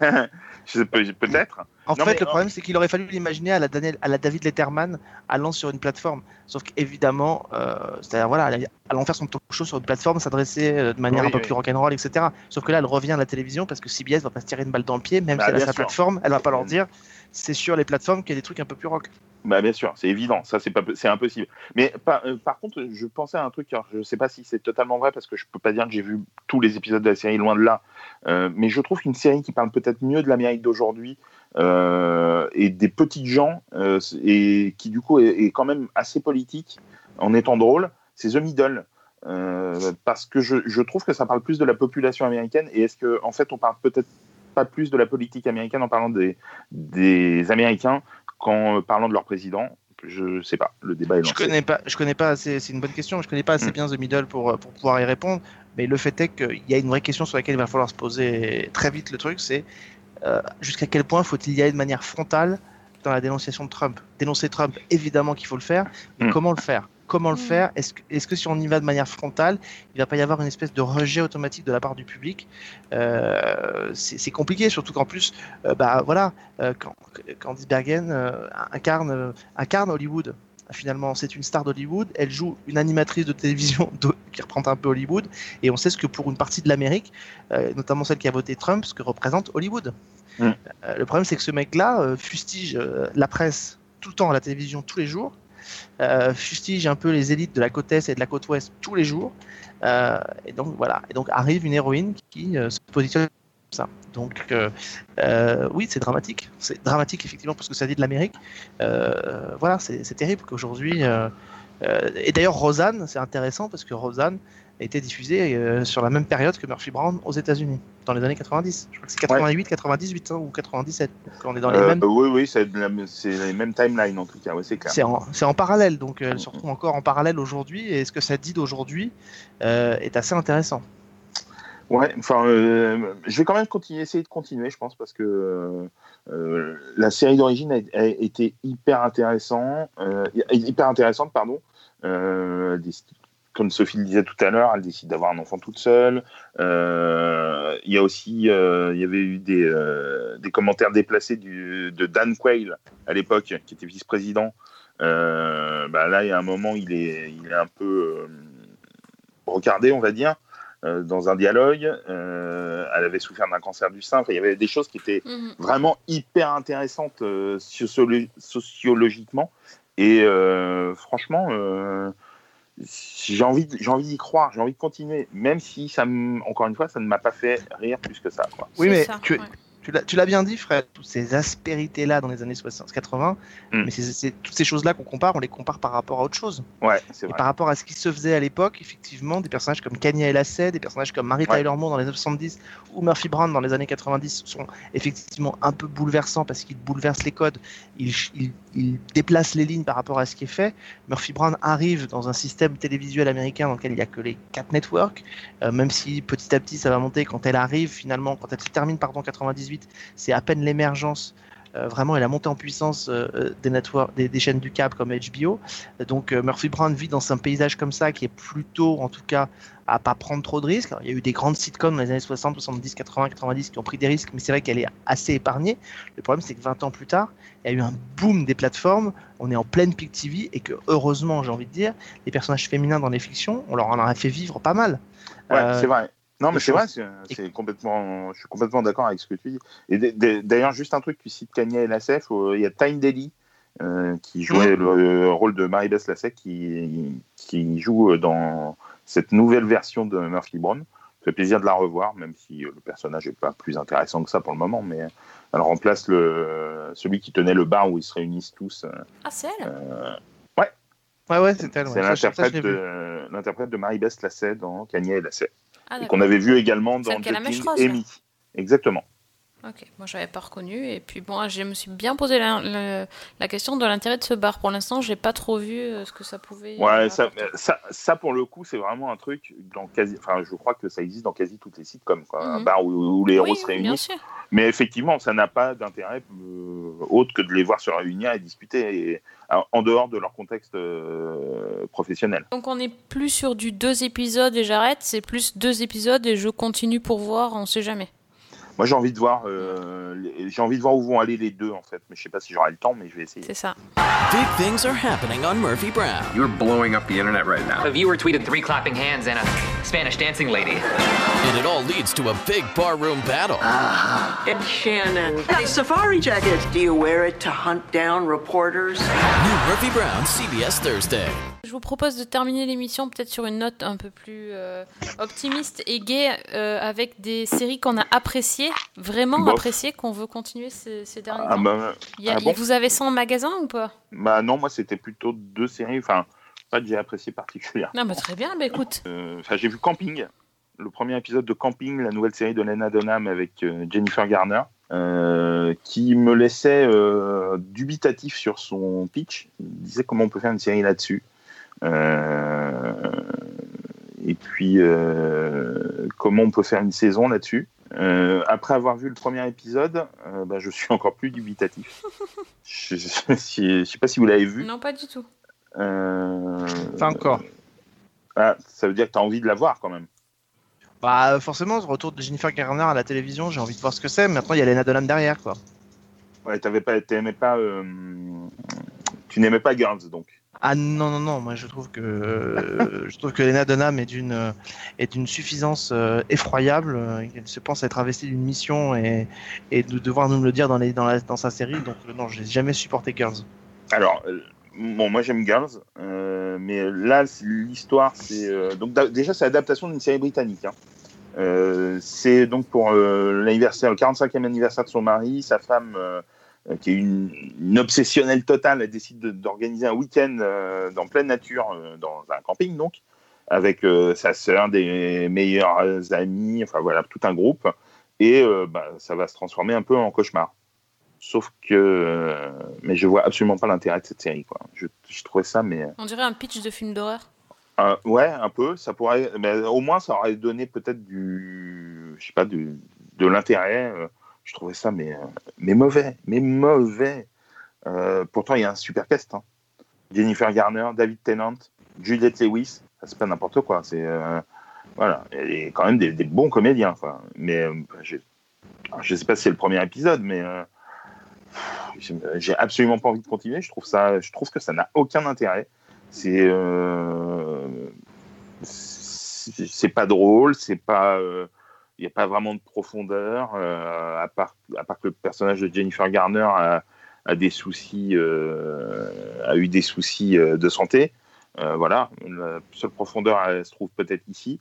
Speaker 3: Peut-être.
Speaker 2: En
Speaker 3: Non,
Speaker 2: fait,
Speaker 3: mais
Speaker 2: le problème, c'est qu'il aurait fallu l'imaginer à la, Daniel, à la David Letterman allant sur une plateforme. Sauf qu'évidemment, euh, c'est-à-dire, voilà, allant faire son talk show sur une plateforme, s'adresser euh, de manière
Speaker 3: Oui,
Speaker 2: un peu
Speaker 3: oui.
Speaker 2: plus rock'n'roll, etc. Sauf que là, elle revient à la télévision parce que CBS va pas se tirer une balle dans le pied, même
Speaker 3: Bah,
Speaker 2: si elle a sa
Speaker 3: sûr.
Speaker 2: plateforme, elle va pas leur dire c'est sur les plateformes qu'il y a des trucs un peu plus rock.
Speaker 3: Bah bien sûr, c'est évident, ça c'est pas c'est impossible. Mais par, euh, par contre, je pensais à un truc, alors, je sais pas si c'est totalement vrai parce que je peux pas dire que j'ai vu tous les épisodes de la série loin de là, euh, mais je trouve qu'une série qui parle peut-être mieux de l'Amérique d'aujourd'hui euh, et des petites gens et qui du coup est, est quand même assez politique en étant drôle, c'est The Middle. Parce que je, je trouve que ça parle plus de la population américaine et est-ce que en fait on parle peut-être pas plus de la politique américaine en parlant des, des Américains qu'en parlant de leur président. Je sais pas, le débat est lancé.
Speaker 2: Je connais pas, je connais pas assez, c'est une bonne question, je connais pas assez
Speaker 3: Mm.
Speaker 2: bien The Middle pour, euh, pour pouvoir y répondre, mais le fait est qu'il y a une vraie question sur laquelle il va falloir se poser très vite le truc, c'est euh, jusqu'à quel point faut-il y aller de manière frontale dans la dénonciation de Trump? Dénoncer Trump, évidemment qu'il faut le faire, mais
Speaker 3: Mm.
Speaker 2: comment le faire? Comment le
Speaker 1: Mm.
Speaker 2: faire Est-ce que, si on y va de manière frontale, il va pas y avoir une espèce de rejet automatique de la part du public? Euh, C'est compliqué, surtout qu'en plus, euh, bah voilà, euh, quand, Candice Bergen euh, incarne, euh, incarne Hollywood. Finalement, c'est une star d'Hollywood. Elle joue une animatrice de télévision de- qui reprend un peu Hollywood. Et on sait ce que pour une partie de l'Amérique, euh, notamment celle qui a voté Trump, ce que représente Hollywood.
Speaker 3: Mm.
Speaker 2: Euh, le problème, c'est que ce mec-là euh, fustige euh, la presse tout le temps à la télévision, tous les jours. Euh, fustige un peu les élites de la côte est et de la côte ouest tous les jours. Euh, et donc voilà. Et donc arrive une héroïne qui euh, se positionne ça. Donc oui, c'est dramatique. C'est dramatique effectivement parce que ça dit de l'Amérique. Voilà, c'est terrible qu'aujourd'hui. et d'ailleurs, Rosanne, c'est intéressant parce que Rosanne été diffusée euh, sur la même période que Murphy Brown aux États-Unis, dans les années 90. Je crois que c'est 88, 98 hein, ou 97. Donc on est dans les
Speaker 3: Euh,
Speaker 2: mêmes.
Speaker 3: Oui, oui, c'est les mêmes timelines en tout cas, ouais, c'est clair.
Speaker 2: C'est en, parallèle, donc euh, elle se retrouve encore en parallèle aujourd'hui. Et ce que ça dit d'aujourd'hui euh, est assez intéressant.
Speaker 3: Ouais, enfin, je vais quand même continuer, essayer de continuer, je pense, parce que la série d'origine a, a été hyper intéressant, euh, hyper intéressante, pardon. Euh, des- comme Sophie le disait tout à l'heure, elle décide d'avoir un enfant toute seule. Euh, il y a aussi, euh, il y avait eu des, euh, des commentaires déplacés du, de Dan Quayle à l'époque, qui était vice-président. Bah là, il y a un moment, il est, il est un peu regardé, on va dire dans un dialogue. Elle avait souffert d'un cancer du sein. Enfin, il y avait des choses qui étaient
Speaker 1: Mhm.
Speaker 3: vraiment hyper intéressantes sociolo- sociologiquement. Et franchement, j'ai envie, j'ai envie d'y croire, j'ai envie de continuer, même si ça, m- encore une fois, ça ne m'a pas fait rire plus que ça. Quoi.
Speaker 2: Oui, mais
Speaker 1: ça,
Speaker 2: tu-
Speaker 1: ouais.
Speaker 2: Tu l'as- bien dit, Fred, toutes ces aspérités-là dans les années 60-80,
Speaker 3: Mm.
Speaker 2: mais c'est- toutes ces choses-là qu'on compare, on les compare par rapport à autre chose.
Speaker 3: Ouais, c'est
Speaker 2: Et
Speaker 3: vrai.
Speaker 2: par rapport à ce qui se faisait à l'époque, effectivement, des personnages comme Kanye Lacey, des personnages comme Mary
Speaker 3: Ouais.
Speaker 2: Tyler Moore dans les années 70 ou Murphy Brown dans les années 90 sont effectivement un peu bouleversants parce qu'ils bouleversent les codes, ils, ils- ils déplacent les lignes par rapport à ce qui est fait. Murphy Brown arrive dans un système télévisuel américain dans lequel il n'y a que les quatre networks, euh, même si petit à petit ça va monter. Quand elle arrive finalement, quand elle se termine pardon 98, c'est à peine l'émergence euh, vraiment est la montée en puissance euh, euh, des, networks, des, des chaînes du câble comme HBO. Donc euh, Murphy Brown vit dans un paysage comme ça qui est plutôt, en tout cas, à pas prendre trop de risques. Alors, il y a eu des grandes sitcoms dans les années 60, 70, 80, 90 qui ont pris des risques, mais c'est vrai qu'elle est assez épargnée. Le problème, c'est que 20 ans plus tard, il y a eu un boom des plateformes. On est en pleine peak TV et que heureusement, j'ai envie de dire, les personnages féminins dans les fictions, on leur en a fait vivre pas mal.
Speaker 3: Ouais, c'est vrai. Non, mais c'est vrai, c'est c'est complètement, je suis complètement d'accord avec ce que tu dis. Et d'ailleurs, juste un truc, tu cites Kanye et Lassef, euh, il y a Tyne Daly euh, qui jouait le, le rôle de Marie-Beth Lassef qui, qui joue euh, dans cette nouvelle version de Murphy Brown. Ça fait plaisir de la revoir, même si euh, le personnage n'est pas plus intéressant que ça pour le moment, mais elle remplace le, celui qui tenait le bar où ils se réunissent tous. euh,
Speaker 1: Ah, c'est elle?
Speaker 2: Ouais, ouais, c'est elle. ouais.
Speaker 3: C'est
Speaker 2: Ça, ça,
Speaker 3: l'interprète de, l'interprète de Marie-Beth Lassef dans Kanye et Lassef.
Speaker 1: Ah,
Speaker 3: Et qu'on avait vu également dans Joking et. Exactement.
Speaker 1: Ok, moi j'avais pas reconnu et puis bon, je me suis bien posé la, la- la question de l'intérêt de ce bar. Pour l'instant, j'ai pas trop vu euh, ce que ça pouvait.
Speaker 3: Ouais, ça, ça, ça, pour le coup, c'est vraiment un truc dans quasi. Enfin, je crois que ça existe dans quasi toutes les sites, comme quoi, un
Speaker 1: Mhm.
Speaker 3: bar où, où les héros
Speaker 1: Oui,
Speaker 3: se
Speaker 1: oui, bien
Speaker 3: réunissent.
Speaker 1: sûr.
Speaker 3: Mais effectivement, ça n'a pas d'intérêt euh, autre que de les voir se réunir et discuter et- en- en dehors de leur contexte euh, professionnel.
Speaker 1: Donc on est plus sur du deux épisodes et j'arrête, c'est plus deux épisodes et je continue pour voir, on sait jamais.
Speaker 3: Moi, j'ai envie de voir, euh, j'ai envie de voir où vont aller les deux en fait. Mais je sais pas si j'aurai le temps, mais je vais essayer.
Speaker 1: C'est ça.
Speaker 4: Big things are happening on Murphy Brown.
Speaker 5: You're blowing up the internet right now.
Speaker 6: A viewer tweeted three clapping hands and a Spanish dancing lady.
Speaker 4: And it all leads to a big barroom battle. Ah.
Speaker 7: It's Shannon. Hey, safari jacket. Do you wear it to hunt down reporters?
Speaker 4: New Murphy Brown, CBS Thursday.
Speaker 1: Je vous propose de terminer l'émission peut-être sur une note un peu plus euh, optimiste et gaie euh, avec des séries qu'on a appréciées, vraiment appréciées, qu'on veut continuer ces, ces derniers
Speaker 3: Ah
Speaker 1: temps.
Speaker 3: bah,
Speaker 1: Il y a-
Speaker 3: ah bon
Speaker 1: Vous avez ça en magasin ou pas?
Speaker 3: Bah non, moi c'était plutôt deux séries, enfin pas que j'ai apprécié particulièrement.
Speaker 1: Non, bah très bien, bah écoute.
Speaker 3: Euh, Enfin, j'ai vu Camping, le premier épisode de Camping, la nouvelle série de Lena Dunham avec Jennifer Garner, euh, qui me laissait euh, dubitatif sur son pitch. Il disait comment on peut faire une série là-dessus. Euh, et puis euh, comment on peut faire une saison là-dessus. Euh, après avoir vu le premier épisode, euh, bah, je suis encore plus dubitatif. je, je sais pas si vous l'avez vu.
Speaker 1: Non, pas du tout.
Speaker 3: Euh,
Speaker 2: Pas encore.
Speaker 3: ah, ça veut dire que tu as envie de la voir quand même.
Speaker 2: Bah, forcément, ce retour de Jennifer Garner à la télévision, j'ai envie de voir ce que c'est. mais Maintenant, il y a Lena Dunham derrière, quoi.
Speaker 3: Ouais, t'avais pas, t'aimais pas, euh, tu n'aimais pas Girls donc.
Speaker 2: Ah non, non, non, moi je trouve que, euh, je trouve que Lena Dunham est d'une euh, est d'une suffisance euh, effroyable. Elle se pense être investie d'une mission et, et de devoir nous le dire dans, les, dans, la, dans sa série. Donc, non, j'ai jamais supporté Girls.
Speaker 3: Alors, bon, moi j'aime Girls, mais là l'histoire, c'est donc déjà c'est l'adaptation d'une série britannique. hein. C'est donc pour l'anniversaire, le 45e anniversaire de son mari, sa femme, qui est une, une obsessionnelle totale, elle décide de- d'organiser un week-end euh, dans pleine nature, euh, dans un camping donc, avec euh, sa sœur, des meilleurs amis, enfin voilà, tout un groupe, et euh, bah, ça va se transformer un peu en cauchemar. Sauf que, euh, mais je vois absolument pas l'intérêt de cette série, quoi. Je, je trouvais ça, mais
Speaker 1: On dirait un pitch de film d'horreur.
Speaker 3: euh, ouais, un peu. Ça pourrait, mais au moins, ça aurait donné peut-être du, je sais pas, du, de l'intérêt. Je trouvais ça, mais, mais mauvais, mais mauvais. Euh, pourtant, il y a un super cast. hein. Jennifer Garner, David Tennant, Juliette Lewis. Ça, C'est pas n'importe quoi. C'est euh, voilà, et quand même des, bons comédiens. Quoi. Mais euh, alors, je sais pas si c'est le premier épisode, mais euh, j'ai- absolument pas envie de continuer. Je trouve ça, je trouve que ça n'a aucun intérêt. C'est c'est pas drôle, c'est pas il n'y a pas vraiment de profondeur euh, à part à part que le personnage de Jennifer Garner a, a des soucis euh, a eu des soucis euh, de santé. Euh, voilà, la seule profondeur elle se trouve peut-être ici.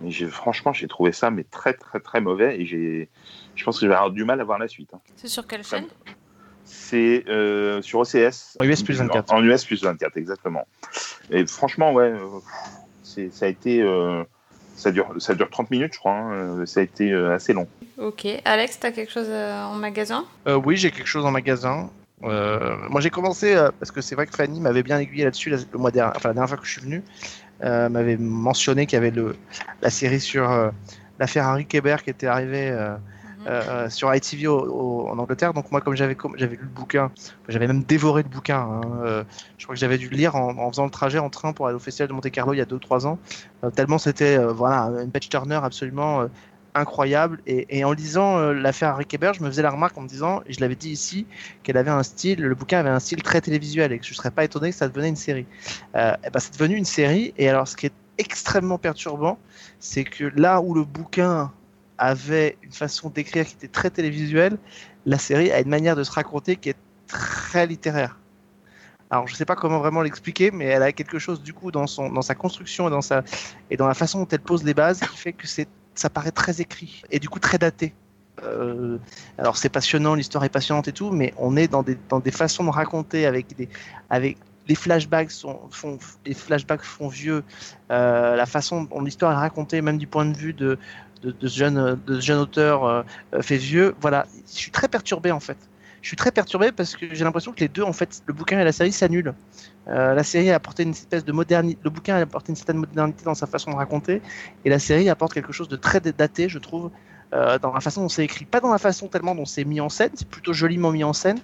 Speaker 3: Mais j'ai franchement j'ai trouvé ça mais très très très mauvais et j'ai je pense que je vais avoir du mal à voir la suite. hein.
Speaker 1: C'est sur quelle chaîne
Speaker 3: C'est euh, sur OCS.
Speaker 2: En US plus 24.
Speaker 3: En, en US plus 24, exactement. Et franchement, ouais, c'est, ça a été. Ça, dure, ça dure 30 minutes, je crois. hein, euh, ça a été euh, assez long.
Speaker 1: Ok. Alex, t'as quelque chose euh, en magasin?
Speaker 2: Euh, oui, j'ai quelque chose en magasin. Euh, moi, j'ai commencé euh, parce que c'est vrai que Fanny m'avait bien aiguillé là-dessus la, le mois dernier, enfin la dernière fois que je suis venu, euh, m'avait mentionné qu'il y avait le, la série sur euh, l'affaire Harry Kéber qui était arrivée euh, euh, sur ITV en Angleterre. Donc moi, comme j'avais lu le bouquin, j'avais même dévoré le bouquin. hein, euh, je crois que j'avais dû le lire en, faisant le trajet en train pour aller au festival de Monte Carlo il y a 2 ou 3 ans. Tellement c'était voilà une page turner absolument incroyable. Et, en lisant l'affaire Rick Eber, je me faisais la remarque en me disant, et je l'avais dit ici, qu'elle avait un style, le bouquin avait un style très télévisuel et que je serais pas étonné que ça devenait une série. Et ben, c'est devenu une série. Et alors, ce qui est extrêmement perturbant, c'est que là où le bouquin avait une façon d'écrire qui était très télévisuelle, la série a une manière de se raconter qui est très littéraire. Alors je sais pas comment vraiment l'expliquer, mais elle a quelque chose du coup dans son dans sa construction et dans sa et dans la façon dont elle pose les bases qui fait que ça paraît très écrit et du coup très daté. Euh, alors c'est passionnant, l'histoire est passionnante et tout, mais on est dans des dans des façons de raconter avec des avec les flashbacks sont, font les flashbacks font vieux, euh, la façon dont l'histoire est racontée, même du point de vue de de, de ce jeune de ce jeune auteur euh, euh, fait vieux. Voilà, je suis très perturbé en fait. Je suis très perturbé parce que j'ai l'impression que les deux, en fait, le bouquin et la série s'annulent. Euh, la série a une espèce de modernité, le bouquin a apporté une certaine modernité dans sa façon de raconter, et la série apporte quelque chose de très daté, je trouve, dans la façon dont c'est écrit. Pas dans la façon tellement dont c'est mis en scène, c'est plutôt joliment mis en scène,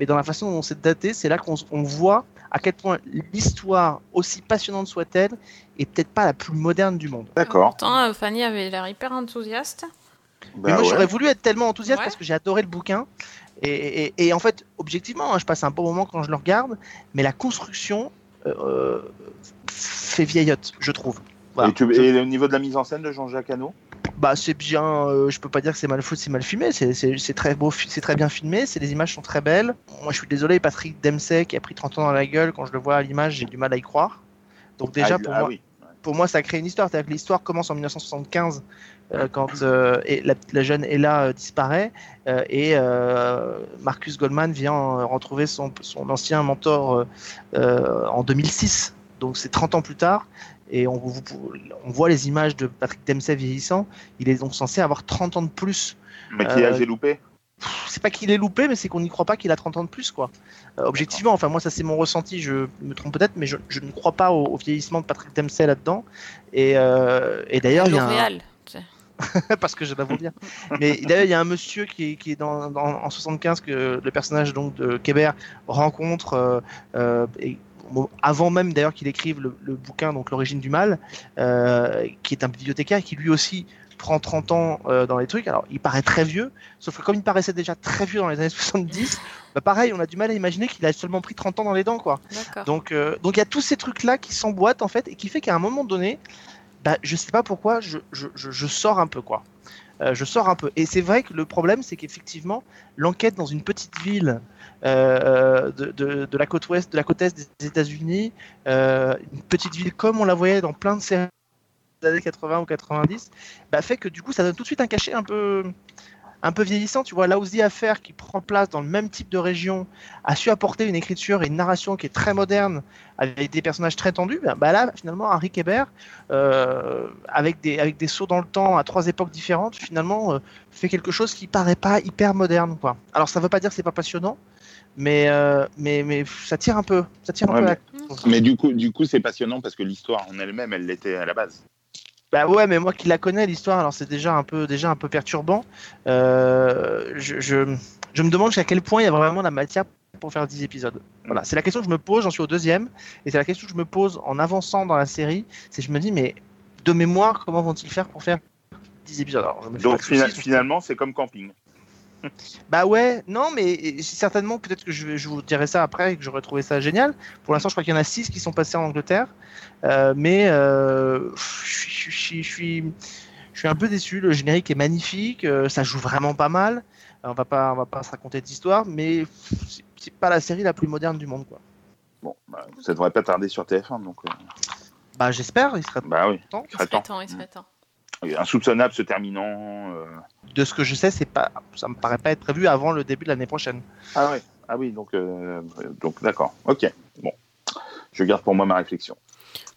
Speaker 2: mais dans la façon dont c'est daté, c'est là qu'on on voit à quel point l'histoire, aussi passionnante soit-elle, est peut-être pas la plus moderne du monde.
Speaker 3: D'accord.
Speaker 1: Pourtant, euh, Fanny avait l'air hyper enthousiaste.
Speaker 2: Mais
Speaker 3: Bah
Speaker 2: moi,
Speaker 3: ouais.
Speaker 2: j'aurais voulu être tellement enthousiaste
Speaker 1: Ouais.
Speaker 2: parce que j'ai adoré le bouquin. Et, et- et en fait, objectivement, hein, je passe un bon moment quand je le regarde, mais la construction euh, fait vieillotte, je trouve. Voilà.
Speaker 3: Et, tu-
Speaker 2: Je-
Speaker 3: et au niveau de la mise en scène de Jean-Jacques Hano?
Speaker 2: Bah, c'est bien. euh, je peux pas dire que c'est mal foutu, c'est mal filmé. C'est- C'est c'est très beau, c'est très bien filmé. C'est les images sont très belles. Moi, je suis désolé, Patrick Dempsey qui a pris 30 ans dans la gueule. Quand je le vois à l'image, j'ai du mal à y croire. Donc déjà,
Speaker 3: ah,
Speaker 2: pour
Speaker 3: ah
Speaker 2: moi,
Speaker 3: oui.
Speaker 2: pour moi, ça crée une histoire. C'est-à-dire que l'histoire commence en 1975, euh, quand euh, et la, la jeune Ella euh, disparaît, et Marcus Goldman vient retrouver son, son ancien mentor en 2006. Donc c'est 30 ans plus tard, et on, vous- on voit les images de Patrick Dempsey vieillissant. Il est donc censé avoir 30 ans de plus.
Speaker 3: Mais qui
Speaker 2: Euh,
Speaker 3: j'ai loupé
Speaker 2: C'est pas qu'il est loupé, mais c'est qu'on n'y croit pas qu'il a 30 ans de plus, quoi. Euh, objectivement, enfin moi ça c'est mon ressenti, je me trompe peut-être, mais je, je ne crois pas au, au vieillissement de Patrick Dempsey là-dedans. Et, euh, et d'ailleurs, il y a un- parce que je dois vous le dire. Mais d'ailleurs, il y a un monsieur qui est, qui est dans, dans- en 75 que le personnage donc de Kébert rencontre euh, euh, et, bon, avant même d'ailleurs qu'il écrive le, le bouquin donc l'origine du mal, euh, qui est un bibliothécaire qui lui aussi prend 30 ans euh, dans les trucs. Alors, il paraît très vieux, sauf que comme il paraissait déjà très vieux dans les années 70, bah pareil, on a du mal à imaginer qu'il a seulement pris 30 ans dans les dents, quoi. Donc, euh, donc il y a tous ces trucs-là qui s'emboîtent en fait et qui fait qu'à un moment donné, bah, je sais pas pourquoi, je, je, je, je sors un peu quoi. Euh, je sors un peu. Et c'est vrai que le problème, c'est qu'effectivement, l'enquête dans une petite ville euh, de, la côte ouest, de la côte est des États-Unis, euh, une petite ville comme on la voyait dans plein de séries des années 80 ou 90, bah, fait que du coup, ça donne tout de suite un cachet un peu un peu vieillissant, tu vois, Laouzi Affaire qui prend place dans le même type de région, a su apporter une écriture et une narration qui est très moderne, avec des personnages très tendus, bah, bah là, finalement, Henri Kébert, euh, avec, des, avec des sauts dans le temps à trois époques différentes, finalement, fait quelque chose qui paraît pas hyper moderne, quoi. Alors, ça veut pas dire que c'est pas passionnant, mais, euh, mais, mais ça tire un peu, ça tire un
Speaker 3: Ouais,
Speaker 2: peu
Speaker 3: mais-
Speaker 2: à-
Speaker 3: Mais du coup, du coup, c'est passionnant parce que l'histoire en elle-même, elle l'était à la base.
Speaker 2: Bah ouais, mais moi qui la connais l'histoire, alors c'est déjà un peu déjà un peu perturbant. Euh, je, je, je me demande jusqu'à quel point il y a vraiment la matière pour faire 10 épisodes. Voilà, c'est la question que je me pose, j'en suis au deuxième, et c'est la question que je me pose en avançant dans la série, c'est je me dis mais de mémoire comment vont-ils faire pour faire 10 épisodes? Alors, je me fais pas
Speaker 3: Donc fina- finalement, c'est comme camping.
Speaker 2: Bah ouais, non, mais certainement, peut-être que je, vais- je vous dirai ça après et que j'aurais trouvé ça génial. Pour l'instant, je crois qu'il y en a 6 qui sont passés en Angleterre. Euh, mais euh, je suis- je suis- je suis je suis un peu déçu. Le générique est magnifique, euh, ça joue vraiment pas mal. On va pas, on va pas se raconter d'histoire, mais c'est- pas la série la plus moderne du monde, quoi.
Speaker 3: Bon, bah, ça devrait pas tarder sur TF1, donc. euh,
Speaker 2: Bah j'espère, il serait
Speaker 3: bah oui.
Speaker 2: temps.
Speaker 1: Il serait temps, il serait temps.
Speaker 3: Insoupçonnable se terminant. euh,
Speaker 2: De ce que je sais, c'est pas, ça me paraît pas être prévu avant le début de l'année prochaine.
Speaker 3: Ah oui, ah oui, donc, euh, donc d'accord. Ok. Bon, je garde pour moi ma réflexion.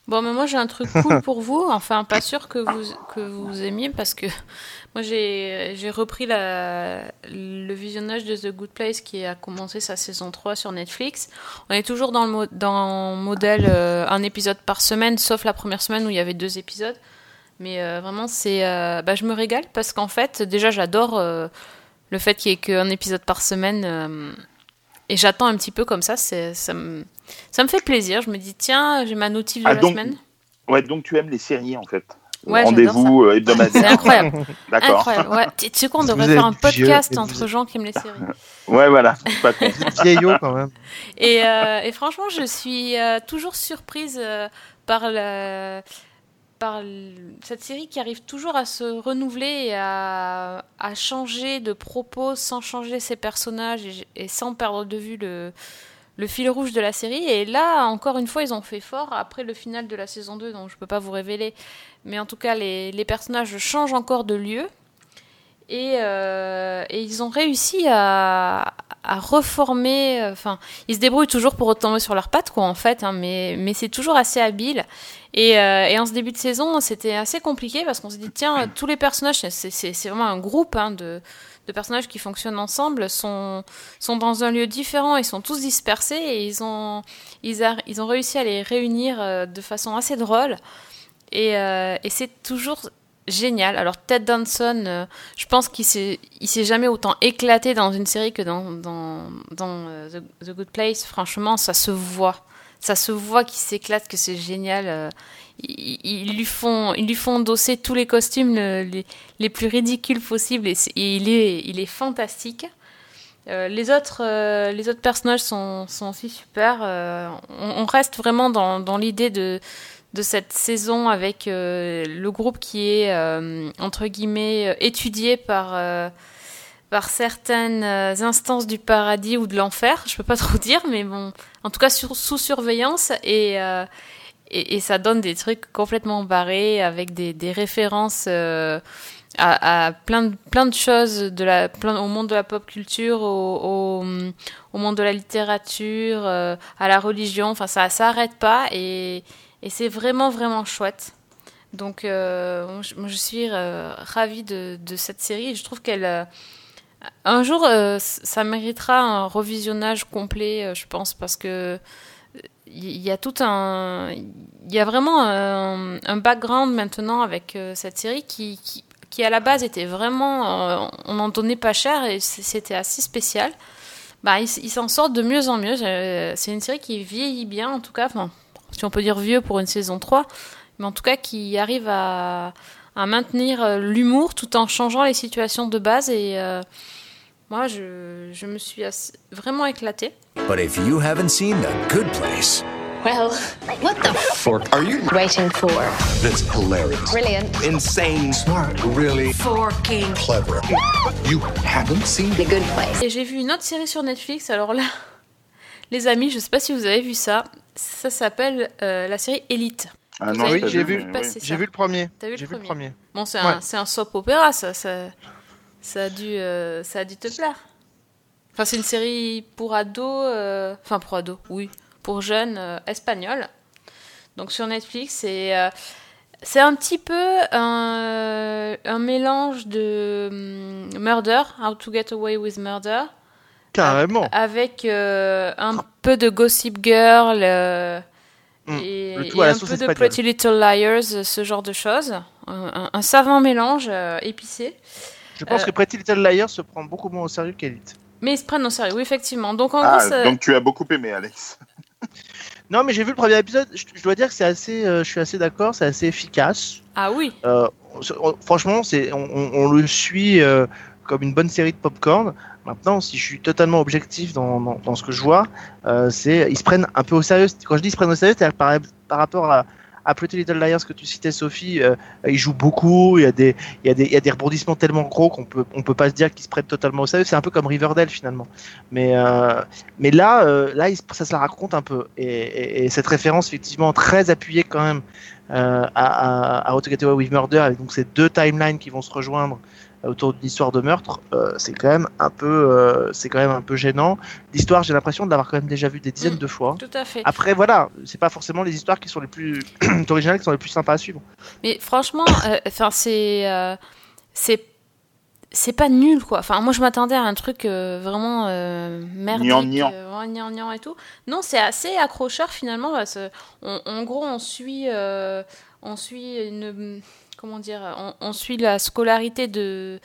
Speaker 1: Bon, mais moi j'ai un truc cool pour vous. Enfin, pas sûr que vous, que vous aimiez parce que moi j'ai j'ai repris la, le visionnage de The Good Place qui a commencé sa saison 3 sur Netflix. On est toujours dans le, mo- dans le modèle euh, un épisode par semaine, sauf la première semaine où il y avait deux épisodes. Mais euh, vraiment, c'est, euh, bah, je me régale parce qu'en fait, déjà, j'adore euh, le fait qu'il y ait qu'un épisode par semaine. euh, et j'attends un petit peu comme ça. C'est, ça, me, ça me fait plaisir. Je me dis, tiens, j'ai ma notif de
Speaker 3: Ah,
Speaker 1: la
Speaker 3: donc-
Speaker 1: semaine.
Speaker 3: Ouais, donc tu aimes les séries en fait.
Speaker 1: Ouais,
Speaker 3: Rendez-vous euh,
Speaker 1: C'est
Speaker 3: hebdomadaire.
Speaker 1: incroyable.
Speaker 3: D'accord.
Speaker 1: Incroyable. Ouais. Tu tu sais quoi, on devrait faire un podcast entre gens qui aiment les séries.
Speaker 3: Ouais, voilà. Pas.
Speaker 2: Vieillot quand même.
Speaker 1: Et, euh, et franchement, je suis euh, toujours surprise euh, par, le- par cette série qui arrive toujours à se renouveler et à, changer de propos sans changer ses personnages et, sans perdre de vue le, fil rouge de la série. Et là, encore une fois, ils ont fait fort après le final de la saison 2, donc je peux pas vous révéler. Mais en tout cas, les personnages changent encore de lieu. Et, euh, et ils ont réussi à, à reformer. Enfin, ils se débrouillent toujours pour retomber sur leurs pattes, quoi, en fait. hein, mais mais c'est toujours assez habile. Et, euh, et en ce début de saison, c'était assez compliqué parce qu'on s'est dit, tiens, tous les personnages, c'est- vraiment un groupe hein, de, de personnages qui fonctionnent ensemble, sont, sont dans un lieu différent, ils sont tous dispersés et ils ont, ils a- ils ont réussi à les réunir euh, de façon assez drôle. Et, euh, et c'est toujours génial. Alors Ted Danson, euh, je pense qu'il s'est, il s'est jamais autant éclaté dans une série que dans, dans, euh, The, Good Place. Franchement, ça se voit. Ça se voit qu'il s'éclate, que c'est génial. euh, Ils, lui font, ils lui font endosser tous les costumes le- les, plus ridicules possibles et, il, est, il est fantastique. Les, autres, les autres personnages sont, sont aussi super. on, on reste vraiment dans, dans l'idée de, de cette saison avec euh, le groupe qui est, euh, entre guillemets, euh, étudié par, par certaines instances du paradis ou de l'enfer. Je peux pas trop dire, mais bon, en tout cas sous surveillance. Et, et, ça donne des trucs complètement barrés avec des, références à, plein, de, plein de choses de la, plein, au monde de la pop culture, au, au, monde de la littérature, à la religion. Enfin, ça s'arrête pas et, et c'est vraiment, vraiment chouette. Donc, euh, je- suis euh, ravie de, cette série. Je trouve qu'elle. euh, un jour, euh, ça méritera un revisionnage complet, je pense, parce que il y a tout un il y a vraiment un, un background maintenant avec cette série qui, qui à la base était vraiment on en donnait pas cher et c'était assez spécial bah ils s'en sortent de mieux en mieux c'est une série qui vieillit bien en tout cas enfin si on peut dire vieux pour une saison 3 mais en tout cas qui arrive à à maintenir euh, l'humour tout en changeant les situations de base et euh, moi je, je me suis assez- vraiment éclatée
Speaker 8: But if you haven't seen The Good Place,
Speaker 9: Well, what the
Speaker 8: fork are you?
Speaker 9: waiting for?
Speaker 8: That's hilarious.
Speaker 9: Brilliant.
Speaker 8: Insane. Smart. Really
Speaker 9: Forking.
Speaker 8: clever. You haven't seen
Speaker 9: The Good Place.
Speaker 1: Et j'ai vu une autre série sur Netflix, alors là, les amis, je sais pas si vous avez vu ça, ça s'appelle euh, la série Elite.
Speaker 3: Ah
Speaker 1: Vous
Speaker 3: non,
Speaker 2: oui, j'ai vu. J'ai vu le premier.
Speaker 1: T'as vu le
Speaker 2: J'ai vu le
Speaker 1: premier. Bon, c'est un,
Speaker 2: Ouais.
Speaker 1: c'est un soap opéra, ça, ça, ça, a dû, euh, ça a dû te plaire. Enfin, c'est une série pour ados, euh, enfin pour ados, oui, pour jeunes euh, espagnols. Donc sur Netflix, et euh, c'est un petit peu un, un mélange de hum, Murder, How to Get Away with Murder,
Speaker 2: Carrément.
Speaker 1: avec euh, un peu de Gossip Girl euh,
Speaker 2: Mm.
Speaker 1: et, un peu de. Pretty Little Liars, ce genre de choses. Un, un- un savant mélange euh, épicé.
Speaker 2: Je pense
Speaker 1: euh,
Speaker 2: que Pretty Little Liars se prend beaucoup moins au sérieux qu'Elite.
Speaker 1: Mais ils se prennent au sérieux, oui, effectivement. Donc en
Speaker 3: Ah,
Speaker 1: gros, ça-
Speaker 3: donc tu as beaucoup aimé, Alex.
Speaker 2: Non, mais j'ai vu le premier épisode. Je, je dois dire que c'est assez. euh, je suis assez d'accord. C'est assez efficace.
Speaker 1: ah oui,
Speaker 2: Euh, on- franchement, c'est, on, on- on le suit euh, comme une bonne série de popcorn. Maintenant, si je suis totalement objectif dans, dans, ce que je vois, euh, c'est ils se prennent un peu au sérieux. Quand je dis ils se prennent au sérieux, c'est par, par rapport à, à Pretty Little Liars que tu citais, Sophie. Euh, ils jouent beaucoup. Il y a des, il y a des, il y a des rebondissements tellement gros qu'on peut, on peut pas se dire qu'ils se prennent totalement au sérieux. C'est un peu comme Riverdale finalement. Mais, euh, mais là, là, ça se la raconte un peu. Et, et, et cette référence effectivement très appuyée quand même à, à, à with Murder, avec donc ces deux timelines qui vont se rejoindre autour d'une histoire de meurtre, euh, c'est quand même un peu, euh, c'est quand même un peu gênant. L'histoire, j'ai l'impression de l'avoir quand même déjà vue des dizaines
Speaker 1: Mm.
Speaker 2: de fois.
Speaker 1: tout à fait.
Speaker 2: Après, voilà, c'est pas forcément les histoires qui sont les plus originales, qui sont les plus sympas à suivre.
Speaker 1: Mais franchement, euh, enfin c'est euh, c'est c'est pas nul quoi. Enfin moi je m'attendais à un truc euh, vraiment euh, merdique,
Speaker 3: Gnangnan.
Speaker 1: euh, vraiment gnangnan et tout. Non, c'est assez accrocheur finalement parce que on- en gros on suit euh, on suit une comment dire, on, on suit la scolarité de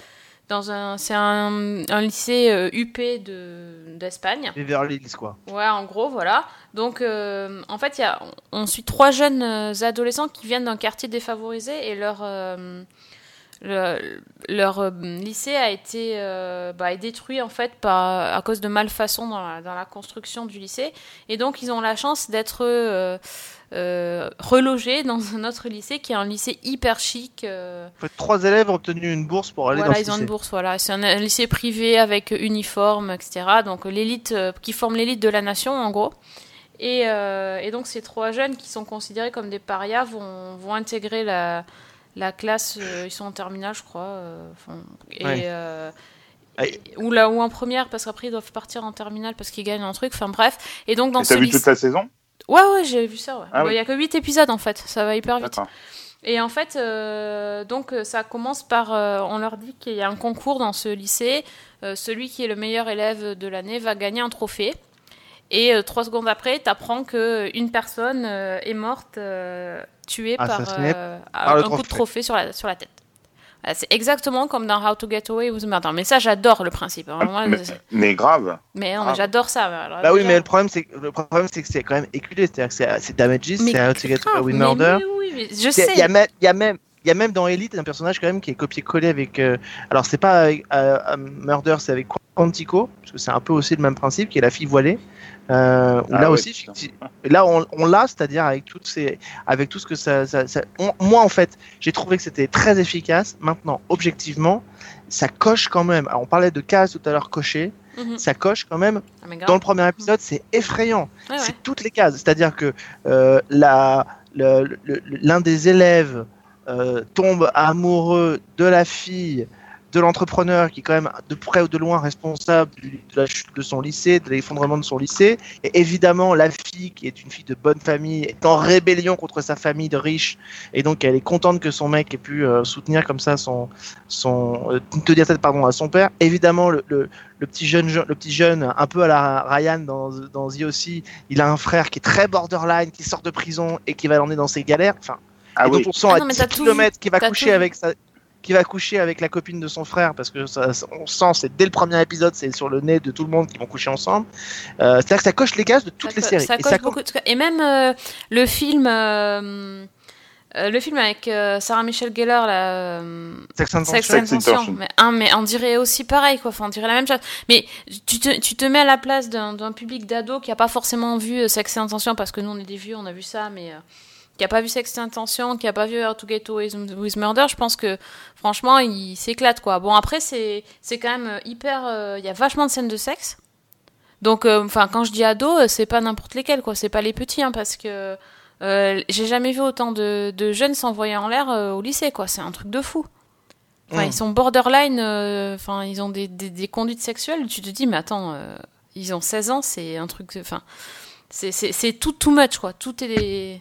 Speaker 1: dans un, c'est un, un lycée euh, UP de d'Espagne.
Speaker 2: Beverly Hills, quoi.
Speaker 1: Ouais, en gros, voilà. Donc, euh, en fait, il y a, on suit trois jeunes euh, adolescents qui viennent d'un quartier défavorisé et leur, euh, le- leur euh, lycée a été euh, bah, est détruit en fait par, à cause de malfaçons dans la, dans la construction du lycée. Et donc, ils ont la chance d'être euh, euh, relogés dans un autre lycée qui est un lycée hyper chic. euh,
Speaker 2: En fait, trois élèves ont obtenu une bourse pour aller
Speaker 1: voilà,
Speaker 2: dans ce
Speaker 1: ils ont une
Speaker 2: lycée.
Speaker 1: bourse, voilà. C'est un, un lycée privé avec uniforme, etc. Donc l'élite euh, qui forme l'élite de la nation, en gros. Et, euh, et donc ces trois jeunes qui sont considérés comme des parias vont, vont intégrer la, la classe. euh, ils sont en terminale, je crois. euh, et,
Speaker 2: Ouais.
Speaker 1: euh, ou là ou en première parce qu'après ils doivent partir en terminale parce qu'ils gagnent un truc. Enfin bref. Et donc dans
Speaker 3: Et
Speaker 1: ce
Speaker 3: T'as vu
Speaker 1: lycée-
Speaker 3: toute la saison?
Speaker 1: Ouais ouais j'ai vu ça. ouais.
Speaker 3: Ah
Speaker 1: Bon, Il
Speaker 3: oui.
Speaker 1: y a que 8 épisodes en fait. Ça va hyper vite. Et en fait, euh, donc euh, ça commence par, euh, on leur dit qu'il y a un concours dans ce lycée. Euh, celui qui est le meilleur élève de l'année va gagner un trophée. Et euh, trois secondes après, t'apprends que une personne euh, est morte, euh, tuée par, euh,
Speaker 2: par le
Speaker 1: un coup de
Speaker 2: trophée.
Speaker 1: trophée sur la sur la tête. Voilà, C'est exactement comme dans How to Get Away with Murder. Mais ça, j'adore le principe. Moi,
Speaker 3: mais, grave.
Speaker 1: mais
Speaker 3: Ah.
Speaker 1: j'adore ça. Alors,
Speaker 2: Bah oui, mais le problème, c'est que, le problème, c'est que c'est quand même éculé. C'est-à-dire que c'est- c'est Damages, c'est How to Get Away with
Speaker 1: mais
Speaker 2: Murder.
Speaker 1: oui, oui, je sais.
Speaker 2: Il y a même, il y a même, il y a même dans Elite un personnage quand même qui est copié-collé avec. euh, alors c'est pas avec euh, euh, Murder, c'est avec Quantico, parce que c'est un peu aussi le même principe, qui est la fille voilée. Euh,
Speaker 3: Ah
Speaker 2: là
Speaker 3: ouais,
Speaker 2: aussi, là on, on l'a, c'est-à-dire avec toutes ces, avec tout ce que ça, ça, ça- on- moi en fait, j'ai trouvé que c'était très efficace. Maintenant, objectivement, ça coche quand même. Alors, on parlait de cases tout à l'heure cochées,
Speaker 1: Mhm.
Speaker 2: ça coche quand même
Speaker 1: Ah,
Speaker 2: dans le premier épisode, c'est effrayant.
Speaker 1: Ouais, ouais.
Speaker 2: C'est toutes les cases. C'est-à-dire que euh, la- l'un des élèves euh, tombe amoureux de la fille de l'entrepreneur qui est quand même de près ou de loin responsable du- de la chute de son lycée, de l'effondrement de son lycée. Et évidemment, la fille, qui est une fille de bonne famille, est en rébellion contre sa famille de riches. Et donc, elle est contente que son mec ait pu euh, soutenir comme ça son, son euh, tenir tête pardon à son père. Évidemment, le, le, le petit jeune, le petit jeune, un peu à la Ryan dans, dans The aussi, il a un frère qui est très borderline, qui sort de prison et qui va l'emmener dans ses galères. Enfin,
Speaker 3: Ah
Speaker 2: et
Speaker 3: oui.
Speaker 2: donc on sent
Speaker 1: Ah
Speaker 2: à
Speaker 1: non, mais
Speaker 2: 10
Speaker 1: t'as tout
Speaker 2: km qui va coucher avec sa qui va coucher avec la copine de son frère parce que ça, on sent c'est dès le premier épisode c'est sur le nez de tout le monde qui vont coucher ensemble euh, c'est à dire que ça coche les cases de toutes
Speaker 1: Ça
Speaker 2: les séries
Speaker 1: Ça
Speaker 2: et
Speaker 1: coche
Speaker 2: ça
Speaker 1: beaucoup de. Et même euh, le film, euh, euh, le film avec euh, Sarah Michelle Gellar, là, euh,
Speaker 2: Sex and
Speaker 1: Sex. Tension. Mais, hein, mais on dirait aussi pareil, quoi. Enfin, on dirait la même chose. Mais tu te, tu te mets à la place d'un public d'ado qui a pas forcément vu Sex and Intention parce que nous on est des vieux, on a vu ça, mais euh, qui a pas vu Sex Intention, qui a pas vu How to Get Away with Murder. Je pense que franchement, il s'éclate, quoi. Bon, après c'est c'est quand même euh, hyper. euh, Il y a vachement de scènes de sexe. Donc, euh, enfin, quand je dis ado, c'est pas n'importe lesquels, quoi. C'est pas les petits, hein, parce que euh, j'ai jamais vu autant de, de jeunes s'envoyer en l'air au lycée, quoi. C'est un truc de fou. Enfin,
Speaker 2: Mm.
Speaker 1: ils sont borderline, enfin, ils ont des, des, des conduites sexuelles. Tu te dis, mais attends, ils ont 16 ans, c'est un truc. Enfin, c'est tout too much, quoi. Tout est.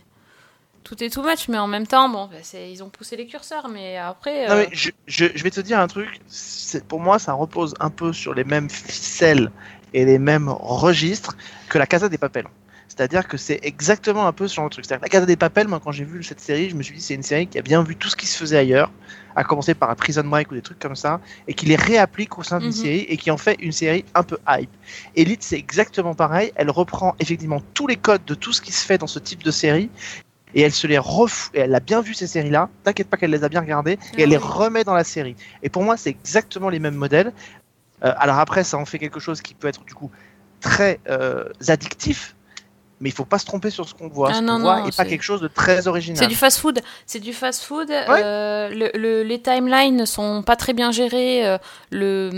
Speaker 1: Tout est too much, mais en même temps, bon, bah, ils ont poussé les curseurs, mais après.
Speaker 2: Non,
Speaker 1: euh,
Speaker 2: mais je, je, je vais te dire un truc pour moi ça repose un peu sur les mêmes ficelles et les mêmes registres que la Casa des Papel c'est-à-dire que c'est exactement un peu sur le truc. C'est-à-dire que la Casa des Papel, moi, quand j'ai vu cette série, je me suis dit c'est une série qui a bien vu tout ce qui se faisait ailleurs, à commencer par un Prison Break ou des trucs comme ça, et qui les réapplique au sein d'une
Speaker 1: Mhm.
Speaker 2: série et qui en fait une série un peu hype. Elite, c'est exactement pareil. Elle reprend effectivement tous les codes de tout ce qui se fait dans ce type de série. Et elle se les refout, et elle a bien vu ces séries-là, t'inquiète pas qu'elle les a bien regardées, et
Speaker 1: Ah
Speaker 2: elle les
Speaker 1: oui.
Speaker 2: remet dans la série. Et pour moi, c'est exactement les mêmes modèles. Euh, alors après, ça en fait quelque chose qui peut être du coup très euh, addictif, mais il faut pas se tromper sur ce qu'on voit.
Speaker 1: Ah
Speaker 2: ce qu'on voit et pas quelque chose de très original.
Speaker 1: C'est du fast-food. C'est du fast-food. euh, le, le- les timelines sont pas très bien gérées. euh, le,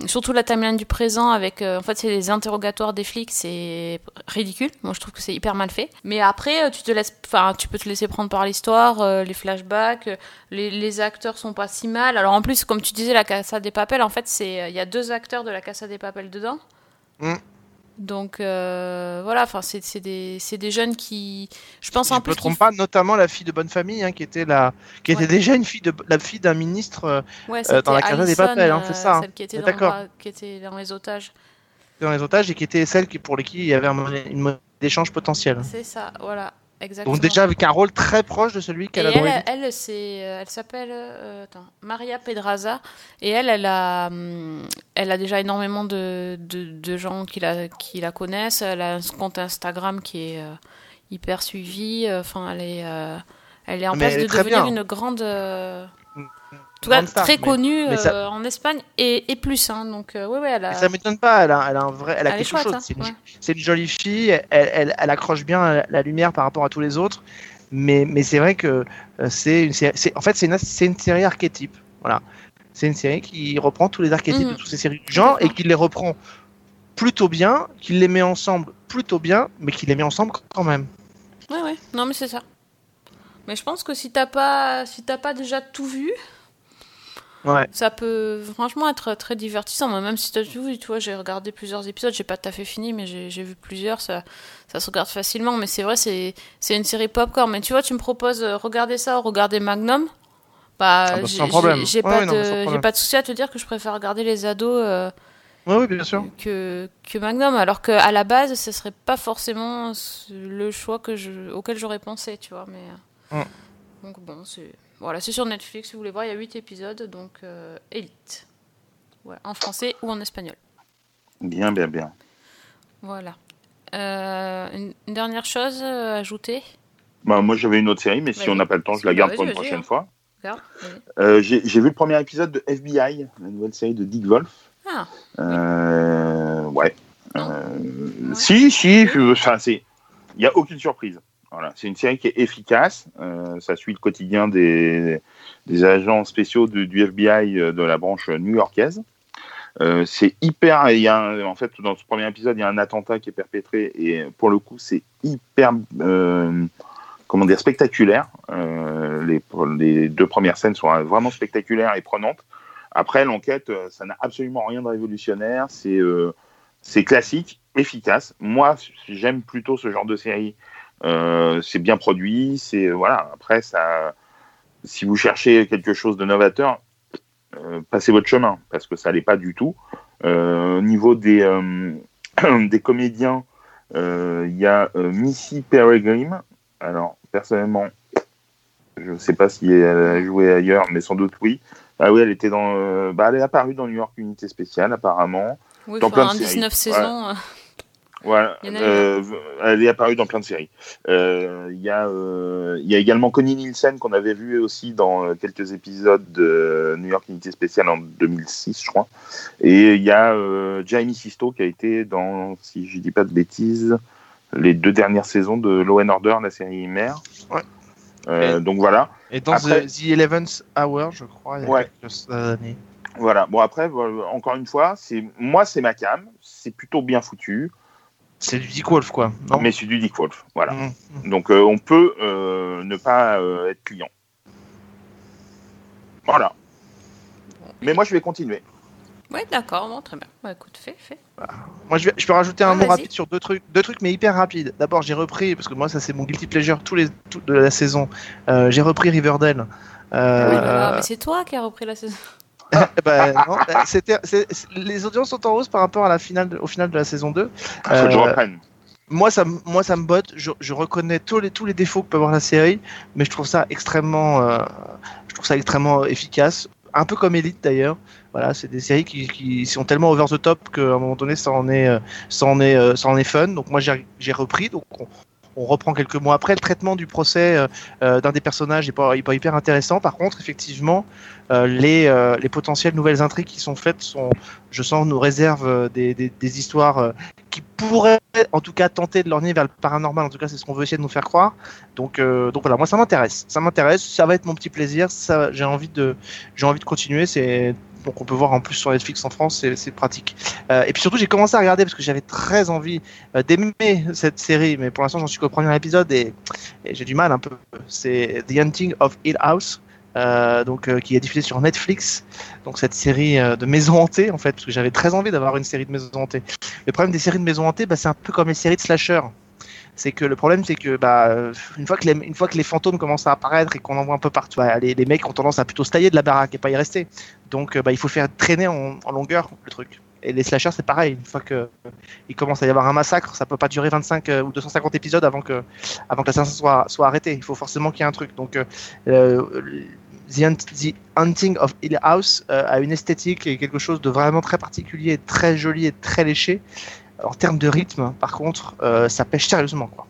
Speaker 1: hum, surtout la timeline du présent avec, euh, en fait, c'est les interrogatoires des flics, c'est ridicule. Moi, je trouve que c'est hyper mal fait. Mais après, tu te laisses, enfin, tu peux te laisser prendre par l'histoire, les flashbacks, les, les acteurs sont pas si mal. Alors en plus, comme tu disais, la Casa des Papel, en fait, c'est, il y a deux acteurs de la Casa des Papel dedans.
Speaker 2: Mm.
Speaker 1: Donc euh, voilà, enfin c'est des, des jeunes qui, je pense
Speaker 2: Si
Speaker 1: en
Speaker 2: je me
Speaker 1: qui
Speaker 2: trompe pas, notamment la fille de bonne famille, hein, qui était la, qui était
Speaker 1: Ouais.
Speaker 2: déjà une fille de la fille d'un ministre euh,
Speaker 1: Ouais,
Speaker 2: euh, dans la Casa des
Speaker 1: Alison,
Speaker 2: Papel, hein, c'est ça. hein.
Speaker 1: Celle qui était, dans, qui était dans les otages.
Speaker 2: Dans les otages et qui était celle qui, pour lesquelles il y avait un monnaie d'échange potentiel.
Speaker 1: C'est ça, voilà. Exactement.
Speaker 2: Donc déjà avec un rôle très proche de celui qu'elle a
Speaker 1: elle,
Speaker 2: dans
Speaker 1: elle, c'est, euh, elle s'appelle euh, Maria Pedraza et elle, elle a, hum, elle a déjà énormément de, de, de gens qui la, qui la connaissent. Elle a un compte Instagram qui est euh, hyper suivi. Enfin, elle est, euh, elle est en
Speaker 2: Mais
Speaker 1: passe
Speaker 2: elle
Speaker 1: de devenir
Speaker 2: bien.
Speaker 1: une grande, en tout cas
Speaker 2: Grande star,
Speaker 1: très
Speaker 2: mais-
Speaker 1: connue
Speaker 2: mais ça-
Speaker 1: euh, en Espagne et, et plus. Hein, donc euh, ouais, ouais, elle a.
Speaker 2: Ça m'étonne pas, elle a, elle a un vrai, elle a
Speaker 1: Elle
Speaker 2: quelque
Speaker 1: chouette,
Speaker 2: chose.
Speaker 1: hein,
Speaker 2: c'est, une,
Speaker 1: ouais.
Speaker 2: c'est une jolie fille, elle, elle, elle accroche bien la, lumière par rapport à tous les autres. Mais, mais c'est vrai que euh, c'est une série, c'est, en fait c'est une, c'est une série archétype. Voilà, c'est une série qui reprend tous les archétypes
Speaker 1: Mhm.
Speaker 2: de toutes ces séries du genre et qui les reprend plutôt bien, qui les met ensemble plutôt bien, mais qui les met ensemble quand même.
Speaker 1: Ouais, ouais. Non, mais c'est ça. Mais je pense que si t'as pas, si t'as pas déjà tout vu,
Speaker 2: Ouais.
Speaker 1: ça peut franchement être très divertissant. Moi, même si t'as tout vu, tu vois, j'ai regardé plusieurs épisodes, j'ai pas tout à fait fini, mais j'ai vu plusieurs, ça, ça se regarde facilement. Mais c'est vrai, c'est une série popcorn. Mais tu vois, tu me proposes euh, regarder ça ou regarder Magnum? Bah,
Speaker 2: Ah bah,
Speaker 1: j'ai-
Speaker 2: Ouais,
Speaker 1: pas,
Speaker 2: ouais,
Speaker 1: pas de souci à te dire que je préfère regarder les ados euh,
Speaker 2: Oui, oui, bien sûr.
Speaker 1: que, que Magnum, alors qu'à la base, ce serait pas forcément le choix que je, auquel j'aurais pensé, tu vois. Mais, euh,
Speaker 2: Mm.
Speaker 1: Donc bon, c'est voilà, c'est sur Netflix, si vous voulez voir, il y a 8 épisodes, donc euh, Elite. Ouais, en français ou en espagnol.
Speaker 3: Bien, bien, bien.
Speaker 1: Voilà. Euh, une, une dernière chose euh, à ajouter?
Speaker 3: Bah, moi, j'avais une autre série, mais si on n'a pas le temps, je la garde pour une prochaine
Speaker 1: hein.
Speaker 3: fois. Euh, J'ai vu le premier épisode de FBI, la nouvelle série de Dick Wolf.
Speaker 1: Ah,
Speaker 3: Euh, ouais. Euh, Si, si. je- Enfin, c'est. Il n'y a aucune surprise. Voilà. C'est une série qui est efficace. Euh, ça suit le quotidien des, des agents spéciaux du FBI euh, de la branche new-yorkaise. Euh, c'est hyper. Il y a en fait, dans ce premier épisode, il y a un attentat qui est perpétré et pour le coup, c'est hyper. comment dire spectaculaire. Les, les deux premières scènes sont vraiment spectaculaires et prenantes. Après, l'enquête, ça n'a absolument rien de révolutionnaire. C'est c'est classique, efficace. Moi, j'aime plutôt ce genre de série. Euh, c'est bien produit. C'est voilà. Après, ça, si vous cherchez quelque chose de novateur, euh, passez votre chemin parce que ça l'est pas du tout. Euh, au niveau des des comédiens, il y a Missy Peregrine. Alors, personnellement, je ne sais pas si elle a joué ailleurs, mais sans doute oui. Ah oui, elle était dans. euh, bah, elle est apparue dans New York Unité Spéciale, apparemment.
Speaker 1: oui,
Speaker 3: Dans plein de
Speaker 1: en
Speaker 3: séries.
Speaker 1: 19 saisons.
Speaker 3: Voilà. Euh, elle est apparue dans plein de séries. Euh, Il y, a, euh, il y a également Connie Nielsen qu'on avait vu aussi dans quelques épisodes de New York Unité Spéciale en 2006, je crois. Et il y a euh, Jamie Sisto qui a été dans, si je dis pas de bêtises, les deux dernières saisons de Law and Order, la série mère.
Speaker 2: Ouais.
Speaker 3: Euh, donc voilà.
Speaker 2: Et dans
Speaker 3: Après-
Speaker 2: The, The Eleventh Hour, je crois, il y a
Speaker 3: Ouais.
Speaker 2: quelques années.
Speaker 3: Voilà. Bon après, encore une fois, c'est moi c'est ma cam, c'est plutôt bien foutu,
Speaker 2: C'est du Dick Wolf, quoi. Non
Speaker 3: mais c'est du Dick Wolf. Voilà.
Speaker 2: Mhm.
Speaker 3: Donc euh, on peut euh, ne pas euh, être client. Voilà. Mais moi je vais continuer.
Speaker 1: Ouais, d'accord, bon, très bien. Bah, écoute, fais, fais.
Speaker 2: Moi, je, vais- je peux rajouter un
Speaker 1: Ouais,
Speaker 2: mot rapide sur deux trucs, deux trucs, mais hyper rapides. D'abord, j'ai repris, parce que moi, ça, c'est mon guilty pleasure tous les, tout- de la saison. Euh, j'ai repris Riverdale. Euh,
Speaker 1: Oui, voilà, mais c'est toi qui as repris la saison.
Speaker 2: Bah, non, c'était, c'est- c'est- les audiences sont en hausse par rapport à la finale, de- au final de la saison 2.
Speaker 3: Il faut que je
Speaker 2: Euh,
Speaker 3: reprenne.
Speaker 2: moi ça, moi ça me botte. Je, je reconnais tous les tous les défauts que peut avoir la série, mais je trouve ça extrêmement, euh, je trouve ça extrêmement efficace. Un peu comme Elite d'ailleurs. Voilà, c'est des séries qui, qui sont tellement over the top qu'à un moment donné ça en est, euh, ça en est, euh, ça en est fun. Donc moi j'ai j'ai repris. Donc on, on reprend quelques mois après. Le traitement du procès euh, euh, d'un des personnages n'est pas, pas hyper intéressant. Par contre, effectivement, euh, les, les potentielles nouvelles intrigues qui sont faites sont, je sens, nous réservent des, des, histoires qui pourraient, en tout cas, tenter de l'orner vers le paranormal. En tout cas, c'est ce qu'on veut essayer de nous faire croire. Donc, donc voilà, moi, ça m'intéresse. Ça m'intéresse. Ça va être mon petit plaisir. Ça, j'ai envie de, j'ai envie de continuer. C'est donc on peut voir en plus sur Netflix en France, c'est, pratique. Euh, et puis surtout, j'ai commencé à regarder parce que j'avais très envie euh, d'aimer cette série, mais pour l'instant, j'en suis qu'au premier épisode et, j'ai du mal un peu. C'est The Hunting of Hill House. euh, donc qui est diffusée sur Netflix, donc cette série de maisons hantées en fait, parce que j'avais très envie d'avoir une série de maisons hantées. Le problème des séries de maisons hantées, bah, c'est un peu comme les séries de slasher. C'est que le problème, c'est que bah, euh, une, fois que les, une fois que les fantômes commencent à apparaître et qu'on en voit un peu partout, bah, les, les mecs ont tendance à plutôt se tailler de la baraque et pas y rester. Donc euh, bah, il faut faire traîner en, en longueur le truc. Et les slashers, c'est pareil. Une fois que il commence à y avoir un massacre, ça peut pas durer 25 euh, ou 250 épisodes avant que, avant que l'assassin soit, soit arrêté. Il faut forcément qu'il y ait un truc. Donc, The, The Hunting of Hill House a une esthétique et quelque chose de vraiment très particulier, très joli et très léché. En termes de rythme, par contre, euh, ça pêche sérieusement, quoi.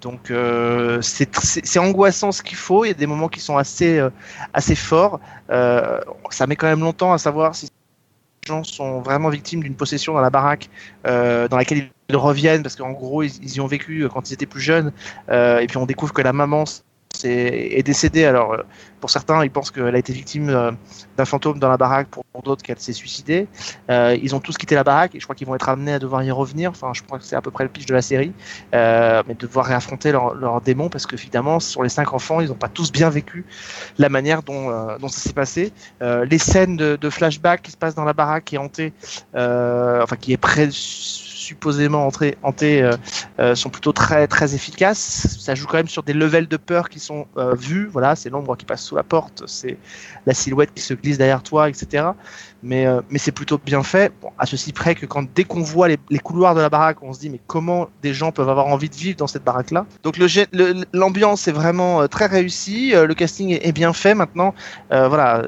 Speaker 2: Donc euh, c'est angoissant ce qu'il faut. Il y a des moments qui sont assez euh, assez forts. Ça met quand même longtemps à savoir si les gens sont vraiment victimes d'une possession dans la baraque dans laquelle ils reviennent parce qu'en gros ils, y ont vécu quand ils étaient plus jeunes. Et puis on découvre que la maman est, décédée. Alors euh, pour certains ils pensent qu'elle a été victime euh, d'un fantôme dans la baraque, pour d'autres qu'elle s'est suicidée. Euh, ils ont tous quitté la baraque et je crois qu'ils vont être amenés à devoir y revenir. Enfin je crois que c'est à peu près le pitch de la série euh, mais de devoir réaffronter leurs leur démons parce que finalement sur les cinq enfants ils n'ont pas tous bien vécu la manière dont, dont ça s'est passé les scènes de, flashback qui se passent dans la baraque qui est hantée enfin qui est près supposément hantée euh, euh, sont plutôt très très efficaces. Ça joue quand même sur des levels de peur qui sont euh, vus. Voilà c'est l'ombre qui passe sous la porte c'est la silhouette qui se glisse derrière toi etc mais, mais c'est plutôt bien fait. À ceci près que quand dès qu'on voit les, couloirs de la baraque, on se dit mais comment des gens peuvent avoir envie de vivre dans cette baraque-là? Donc le gé- le- l'ambiance est vraiment très réussie, le casting est, est bien fait. Maintenant, voilà,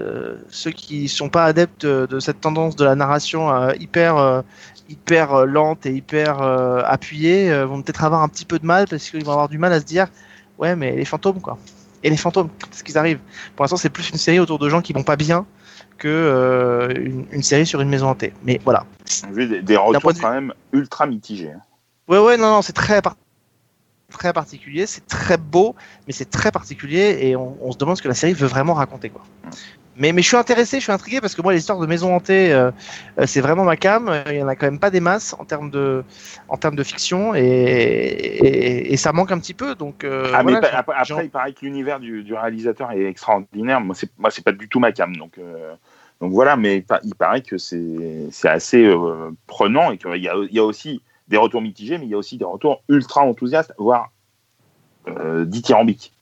Speaker 2: ceux qui sont pas adeptes de, cette tendance de la narration hyper hyper euh, lente et hyper euh, appuyée euh, vont peut-être avoir un petit peu de mal parce qu'ils vont avoir du mal à se dire ouais mais les fantômes quoi. Et les fantômes, quand est-ce qu'ils arrivent? Pour l'instant, c'est plus une série autour de gens qui vont pas bien que euh, une, une série sur une maison hantée. Mais voilà.
Speaker 3: Vu des, retours quand même ultra mitigés. hein.
Speaker 2: Ouais, ouais, non, non, c'est très, par- très particulier, c'est très beau, mais c'est très particulier et on, on se demande ce que la série veut vraiment raconter, quoi. Mais, mais je suis intéressé, je suis intrigué parce que moi, les histoires de maison hantée, euh, euh, c'est vraiment ma cam. Il y en a quand même pas des masses en termes de, en termes de fiction et, et, et ça manque un petit peu. Donc, euh,
Speaker 3: Ah,
Speaker 2: voilà,
Speaker 3: après, il paraît que l'univers du, du réalisateur est extraordinaire. Moi, c'est moi, c'est pas du tout ma cam, donc euh, donc voilà. Mais il paraît que c'est c'est assez euh, prenant et qu'il y a, il y a aussi des retours mitigés, mais il y a aussi des retours ultra enthousiastes, voire euh, dithyrambiques.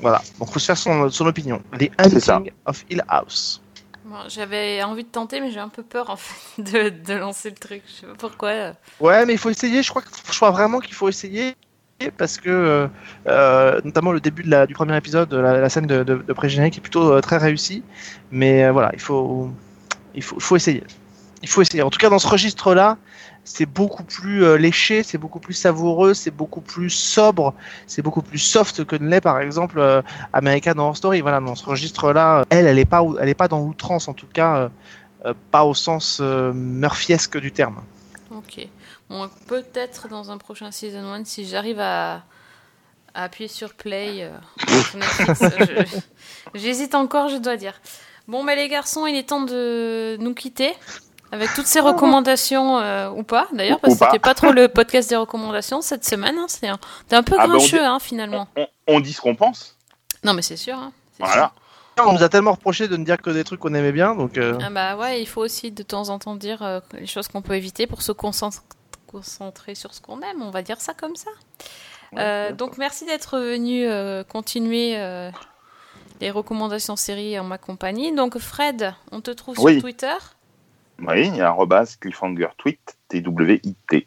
Speaker 2: Voilà, donc faut se faire son, son opinion. Les. Hunting of Hill House.
Speaker 1: Bon, J'avais envie de tenter, mais j'ai un peu peur en fait de, de lancer le truc. Je sais pas pourquoi.
Speaker 2: Ouais, mais il faut essayer. Je crois, que, je crois vraiment qu'il faut essayer parce que, euh, euh, notamment le début de la, du premier épisode, la, la scène de, de, de pré-générique est plutôt euh, très réussie. Mais euh, voilà, il faut, il faut, il faut essayer. Il faut essayer. En tout cas, dans ce registre-là, c'est beaucoup plus euh, léché, c'est beaucoup plus savoureux, c'est beaucoup plus sobre, c'est beaucoup plus soft que ne l'est par exemple euh, American Horror Story. Voilà, dans ce registre-là, elle, elle est pas, elle est pas dans l'outrance en tout cas, euh, euh, pas au sens euh, murphiesque du terme.
Speaker 1: Ok. Bon, peut-être dans un prochain season 1, si j'arrive à, à appuyer sur play. euh, euh, J'hésite encore, je dois dire. Bon, mais les garçons, il est temps de nous quitter. Avec toutes ces recommandations, euh, ou pas d'ailleurs, parce que c'était pas trop le podcast des recommandations cette semaine. hein, C'était un, un peu
Speaker 3: Ah bah, on
Speaker 1: grincheux,
Speaker 3: dit-
Speaker 1: hein, finalement.
Speaker 3: On, on dit ce qu'on pense.
Speaker 1: Non, mais c'est sûr. hein, c'est
Speaker 3: Voilà.
Speaker 2: On nous a tellement reproché de ne dire que des trucs qu'on aimait bien, donc euh,
Speaker 1: Ah bah ouais, il faut aussi de temps en temps dire euh, les choses qu'on peut éviter pour se concentrer, concentrer sur ce qu'on aime, on va dire ça comme ça. Euh, donc merci d'être venu euh, continuer euh, les recommandations séries en ma compagnie. Donc Fred, on te trouve
Speaker 3: Oui.
Speaker 1: sur Twitter.
Speaker 3: Oui, il y a arrobase cliffhanger tweet, T-W-I-T.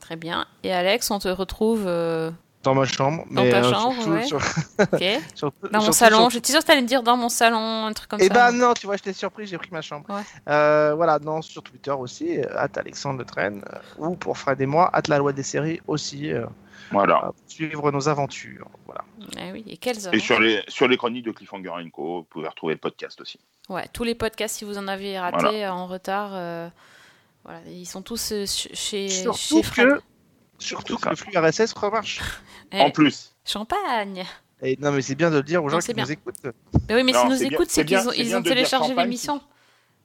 Speaker 1: Très bien. Et Alex, on te retrouve euh,
Speaker 2: dans ma chambre.
Speaker 1: Dans
Speaker 2: mais,
Speaker 1: ta
Speaker 2: euh,
Speaker 1: chambre,
Speaker 2: surtout
Speaker 1: ouais.
Speaker 2: sur-
Speaker 1: ok,
Speaker 2: surtout-
Speaker 1: dans mon salon.
Speaker 2: sur-
Speaker 1: J'étais sûre que tu allais me dire dans mon salon, un truc comme
Speaker 2: Eh
Speaker 1: ça.
Speaker 2: ben non, tu vois, j'étais surpris, j'ai pris ma chambre.
Speaker 1: Ouais.
Speaker 2: Euh, voilà, non, sur Twitter aussi, at Alexandre Le Train, euh, ou pour Fred et moi, at la loi des séries aussi, euh,
Speaker 3: Voilà.
Speaker 2: pour suivre nos aventures. Voilà.
Speaker 1: Eh oui, et quelles
Speaker 3: Et sur les, sur les chroniques de Cliffhanger Co, vous pouvez retrouver le podcast aussi.
Speaker 1: Ouais, tous les podcasts, si vous en avez raté
Speaker 3: Voilà.
Speaker 1: en retard, euh, voilà, ils sont tous euh, ch- chez,
Speaker 2: Surtout
Speaker 1: chez Fred.
Speaker 2: que, surtout que le flux RSS remarche.
Speaker 1: Eh,
Speaker 3: En plus.
Speaker 1: Champagne.
Speaker 2: Et non, mais c'est bien de le dire aux gens
Speaker 1: Non,
Speaker 2: qui
Speaker 1: bien.
Speaker 2: nous écoutent.
Speaker 1: Mais oui, mais s'ils nous
Speaker 3: c'est bien-
Speaker 1: écoutent,
Speaker 3: c'est
Speaker 1: qu'ils ont, ils ont téléchargé l'émission.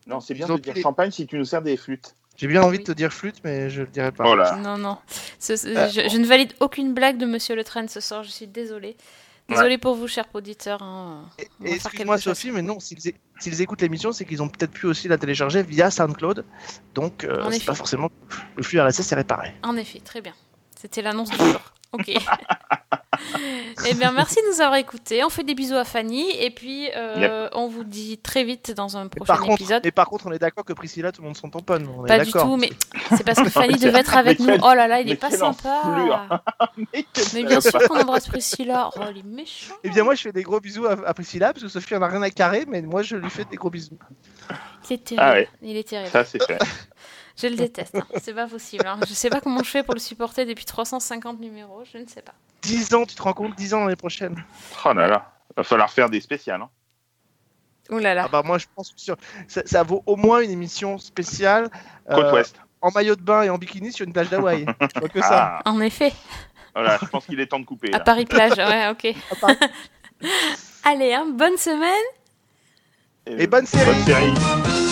Speaker 3: Non, c'est bien de dire champagne si tu nous sers des flûtes.
Speaker 2: J'ai bien envie de te dire flûte, mais je le dirai pas.
Speaker 3: Voilà.
Speaker 1: Non, non. Ce- ce-
Speaker 2: Euh,
Speaker 1: je, je ne valide aucune blague de Monsieur Le Train ce soir, je suis désolée. Désolée pour vous, chers auditeurs. hein.
Speaker 2: Excuse-moi. Sophie, mais non, s'ils écoutent l'émission, c'est qu'ils ont peut-être pu aussi la télécharger via SoundCloud. Donc, euh, c'est pas forcément le flux RSS est réparé.
Speaker 1: En effet, très bien. C'était l'annonce du jour. Ok. Eh bien, merci de nous avoir écoutés. On fait des bisous à Fanny. Et puis, euh, on vous dit très vite dans un prochain
Speaker 2: contre,
Speaker 1: épisode.
Speaker 2: mais par contre, on est d'accord que Priscilla, tout le monde s'en tamponne. On est
Speaker 1: Pas du tout, mais c'est parce que Fanny devait être avec nous. Oh là là, il
Speaker 3: mais
Speaker 1: est pas sympa.
Speaker 2: Mais
Speaker 1: bien sûr qu'on embrasse Priscilla. Oh, il est méchant.
Speaker 2: Eh bien, moi, je fais des gros bisous à, à Priscilla, parce que Sophie en a rien à carrer, mais moi, je lui fais des gros bisous.
Speaker 1: Il est terrible.
Speaker 3: Ah ouais.
Speaker 1: Il est terrible.
Speaker 3: Ça, c'est fait.
Speaker 1: Je le déteste. hein. C'est pas possible. hein. Je sais pas comment je fais pour le supporter depuis 350 numéros. Je ne sais pas.
Speaker 2: 10 ans, tu te rends compte 10 ans l'année prochaine.
Speaker 3: Oh là là. Va falloir faire des spéciales. Hein.
Speaker 1: Ouh là là.
Speaker 2: Ah bah, moi, je pense que sur- ça, ça vaut au moins une émission spéciale
Speaker 3: Côte
Speaker 2: euh,
Speaker 3: Ouest.
Speaker 2: en maillot de bain et en bikini sur une plage d'Hawaï. je vois que ça.
Speaker 3: Ah,
Speaker 1: En effet,
Speaker 3: voilà, je pense qu'il est temps de couper.
Speaker 1: à. Paris plage. Ouais, ok.
Speaker 2: Paris.
Speaker 1: Allez, hein, bonne semaine.
Speaker 2: Et bonne série.
Speaker 3: Bonne série.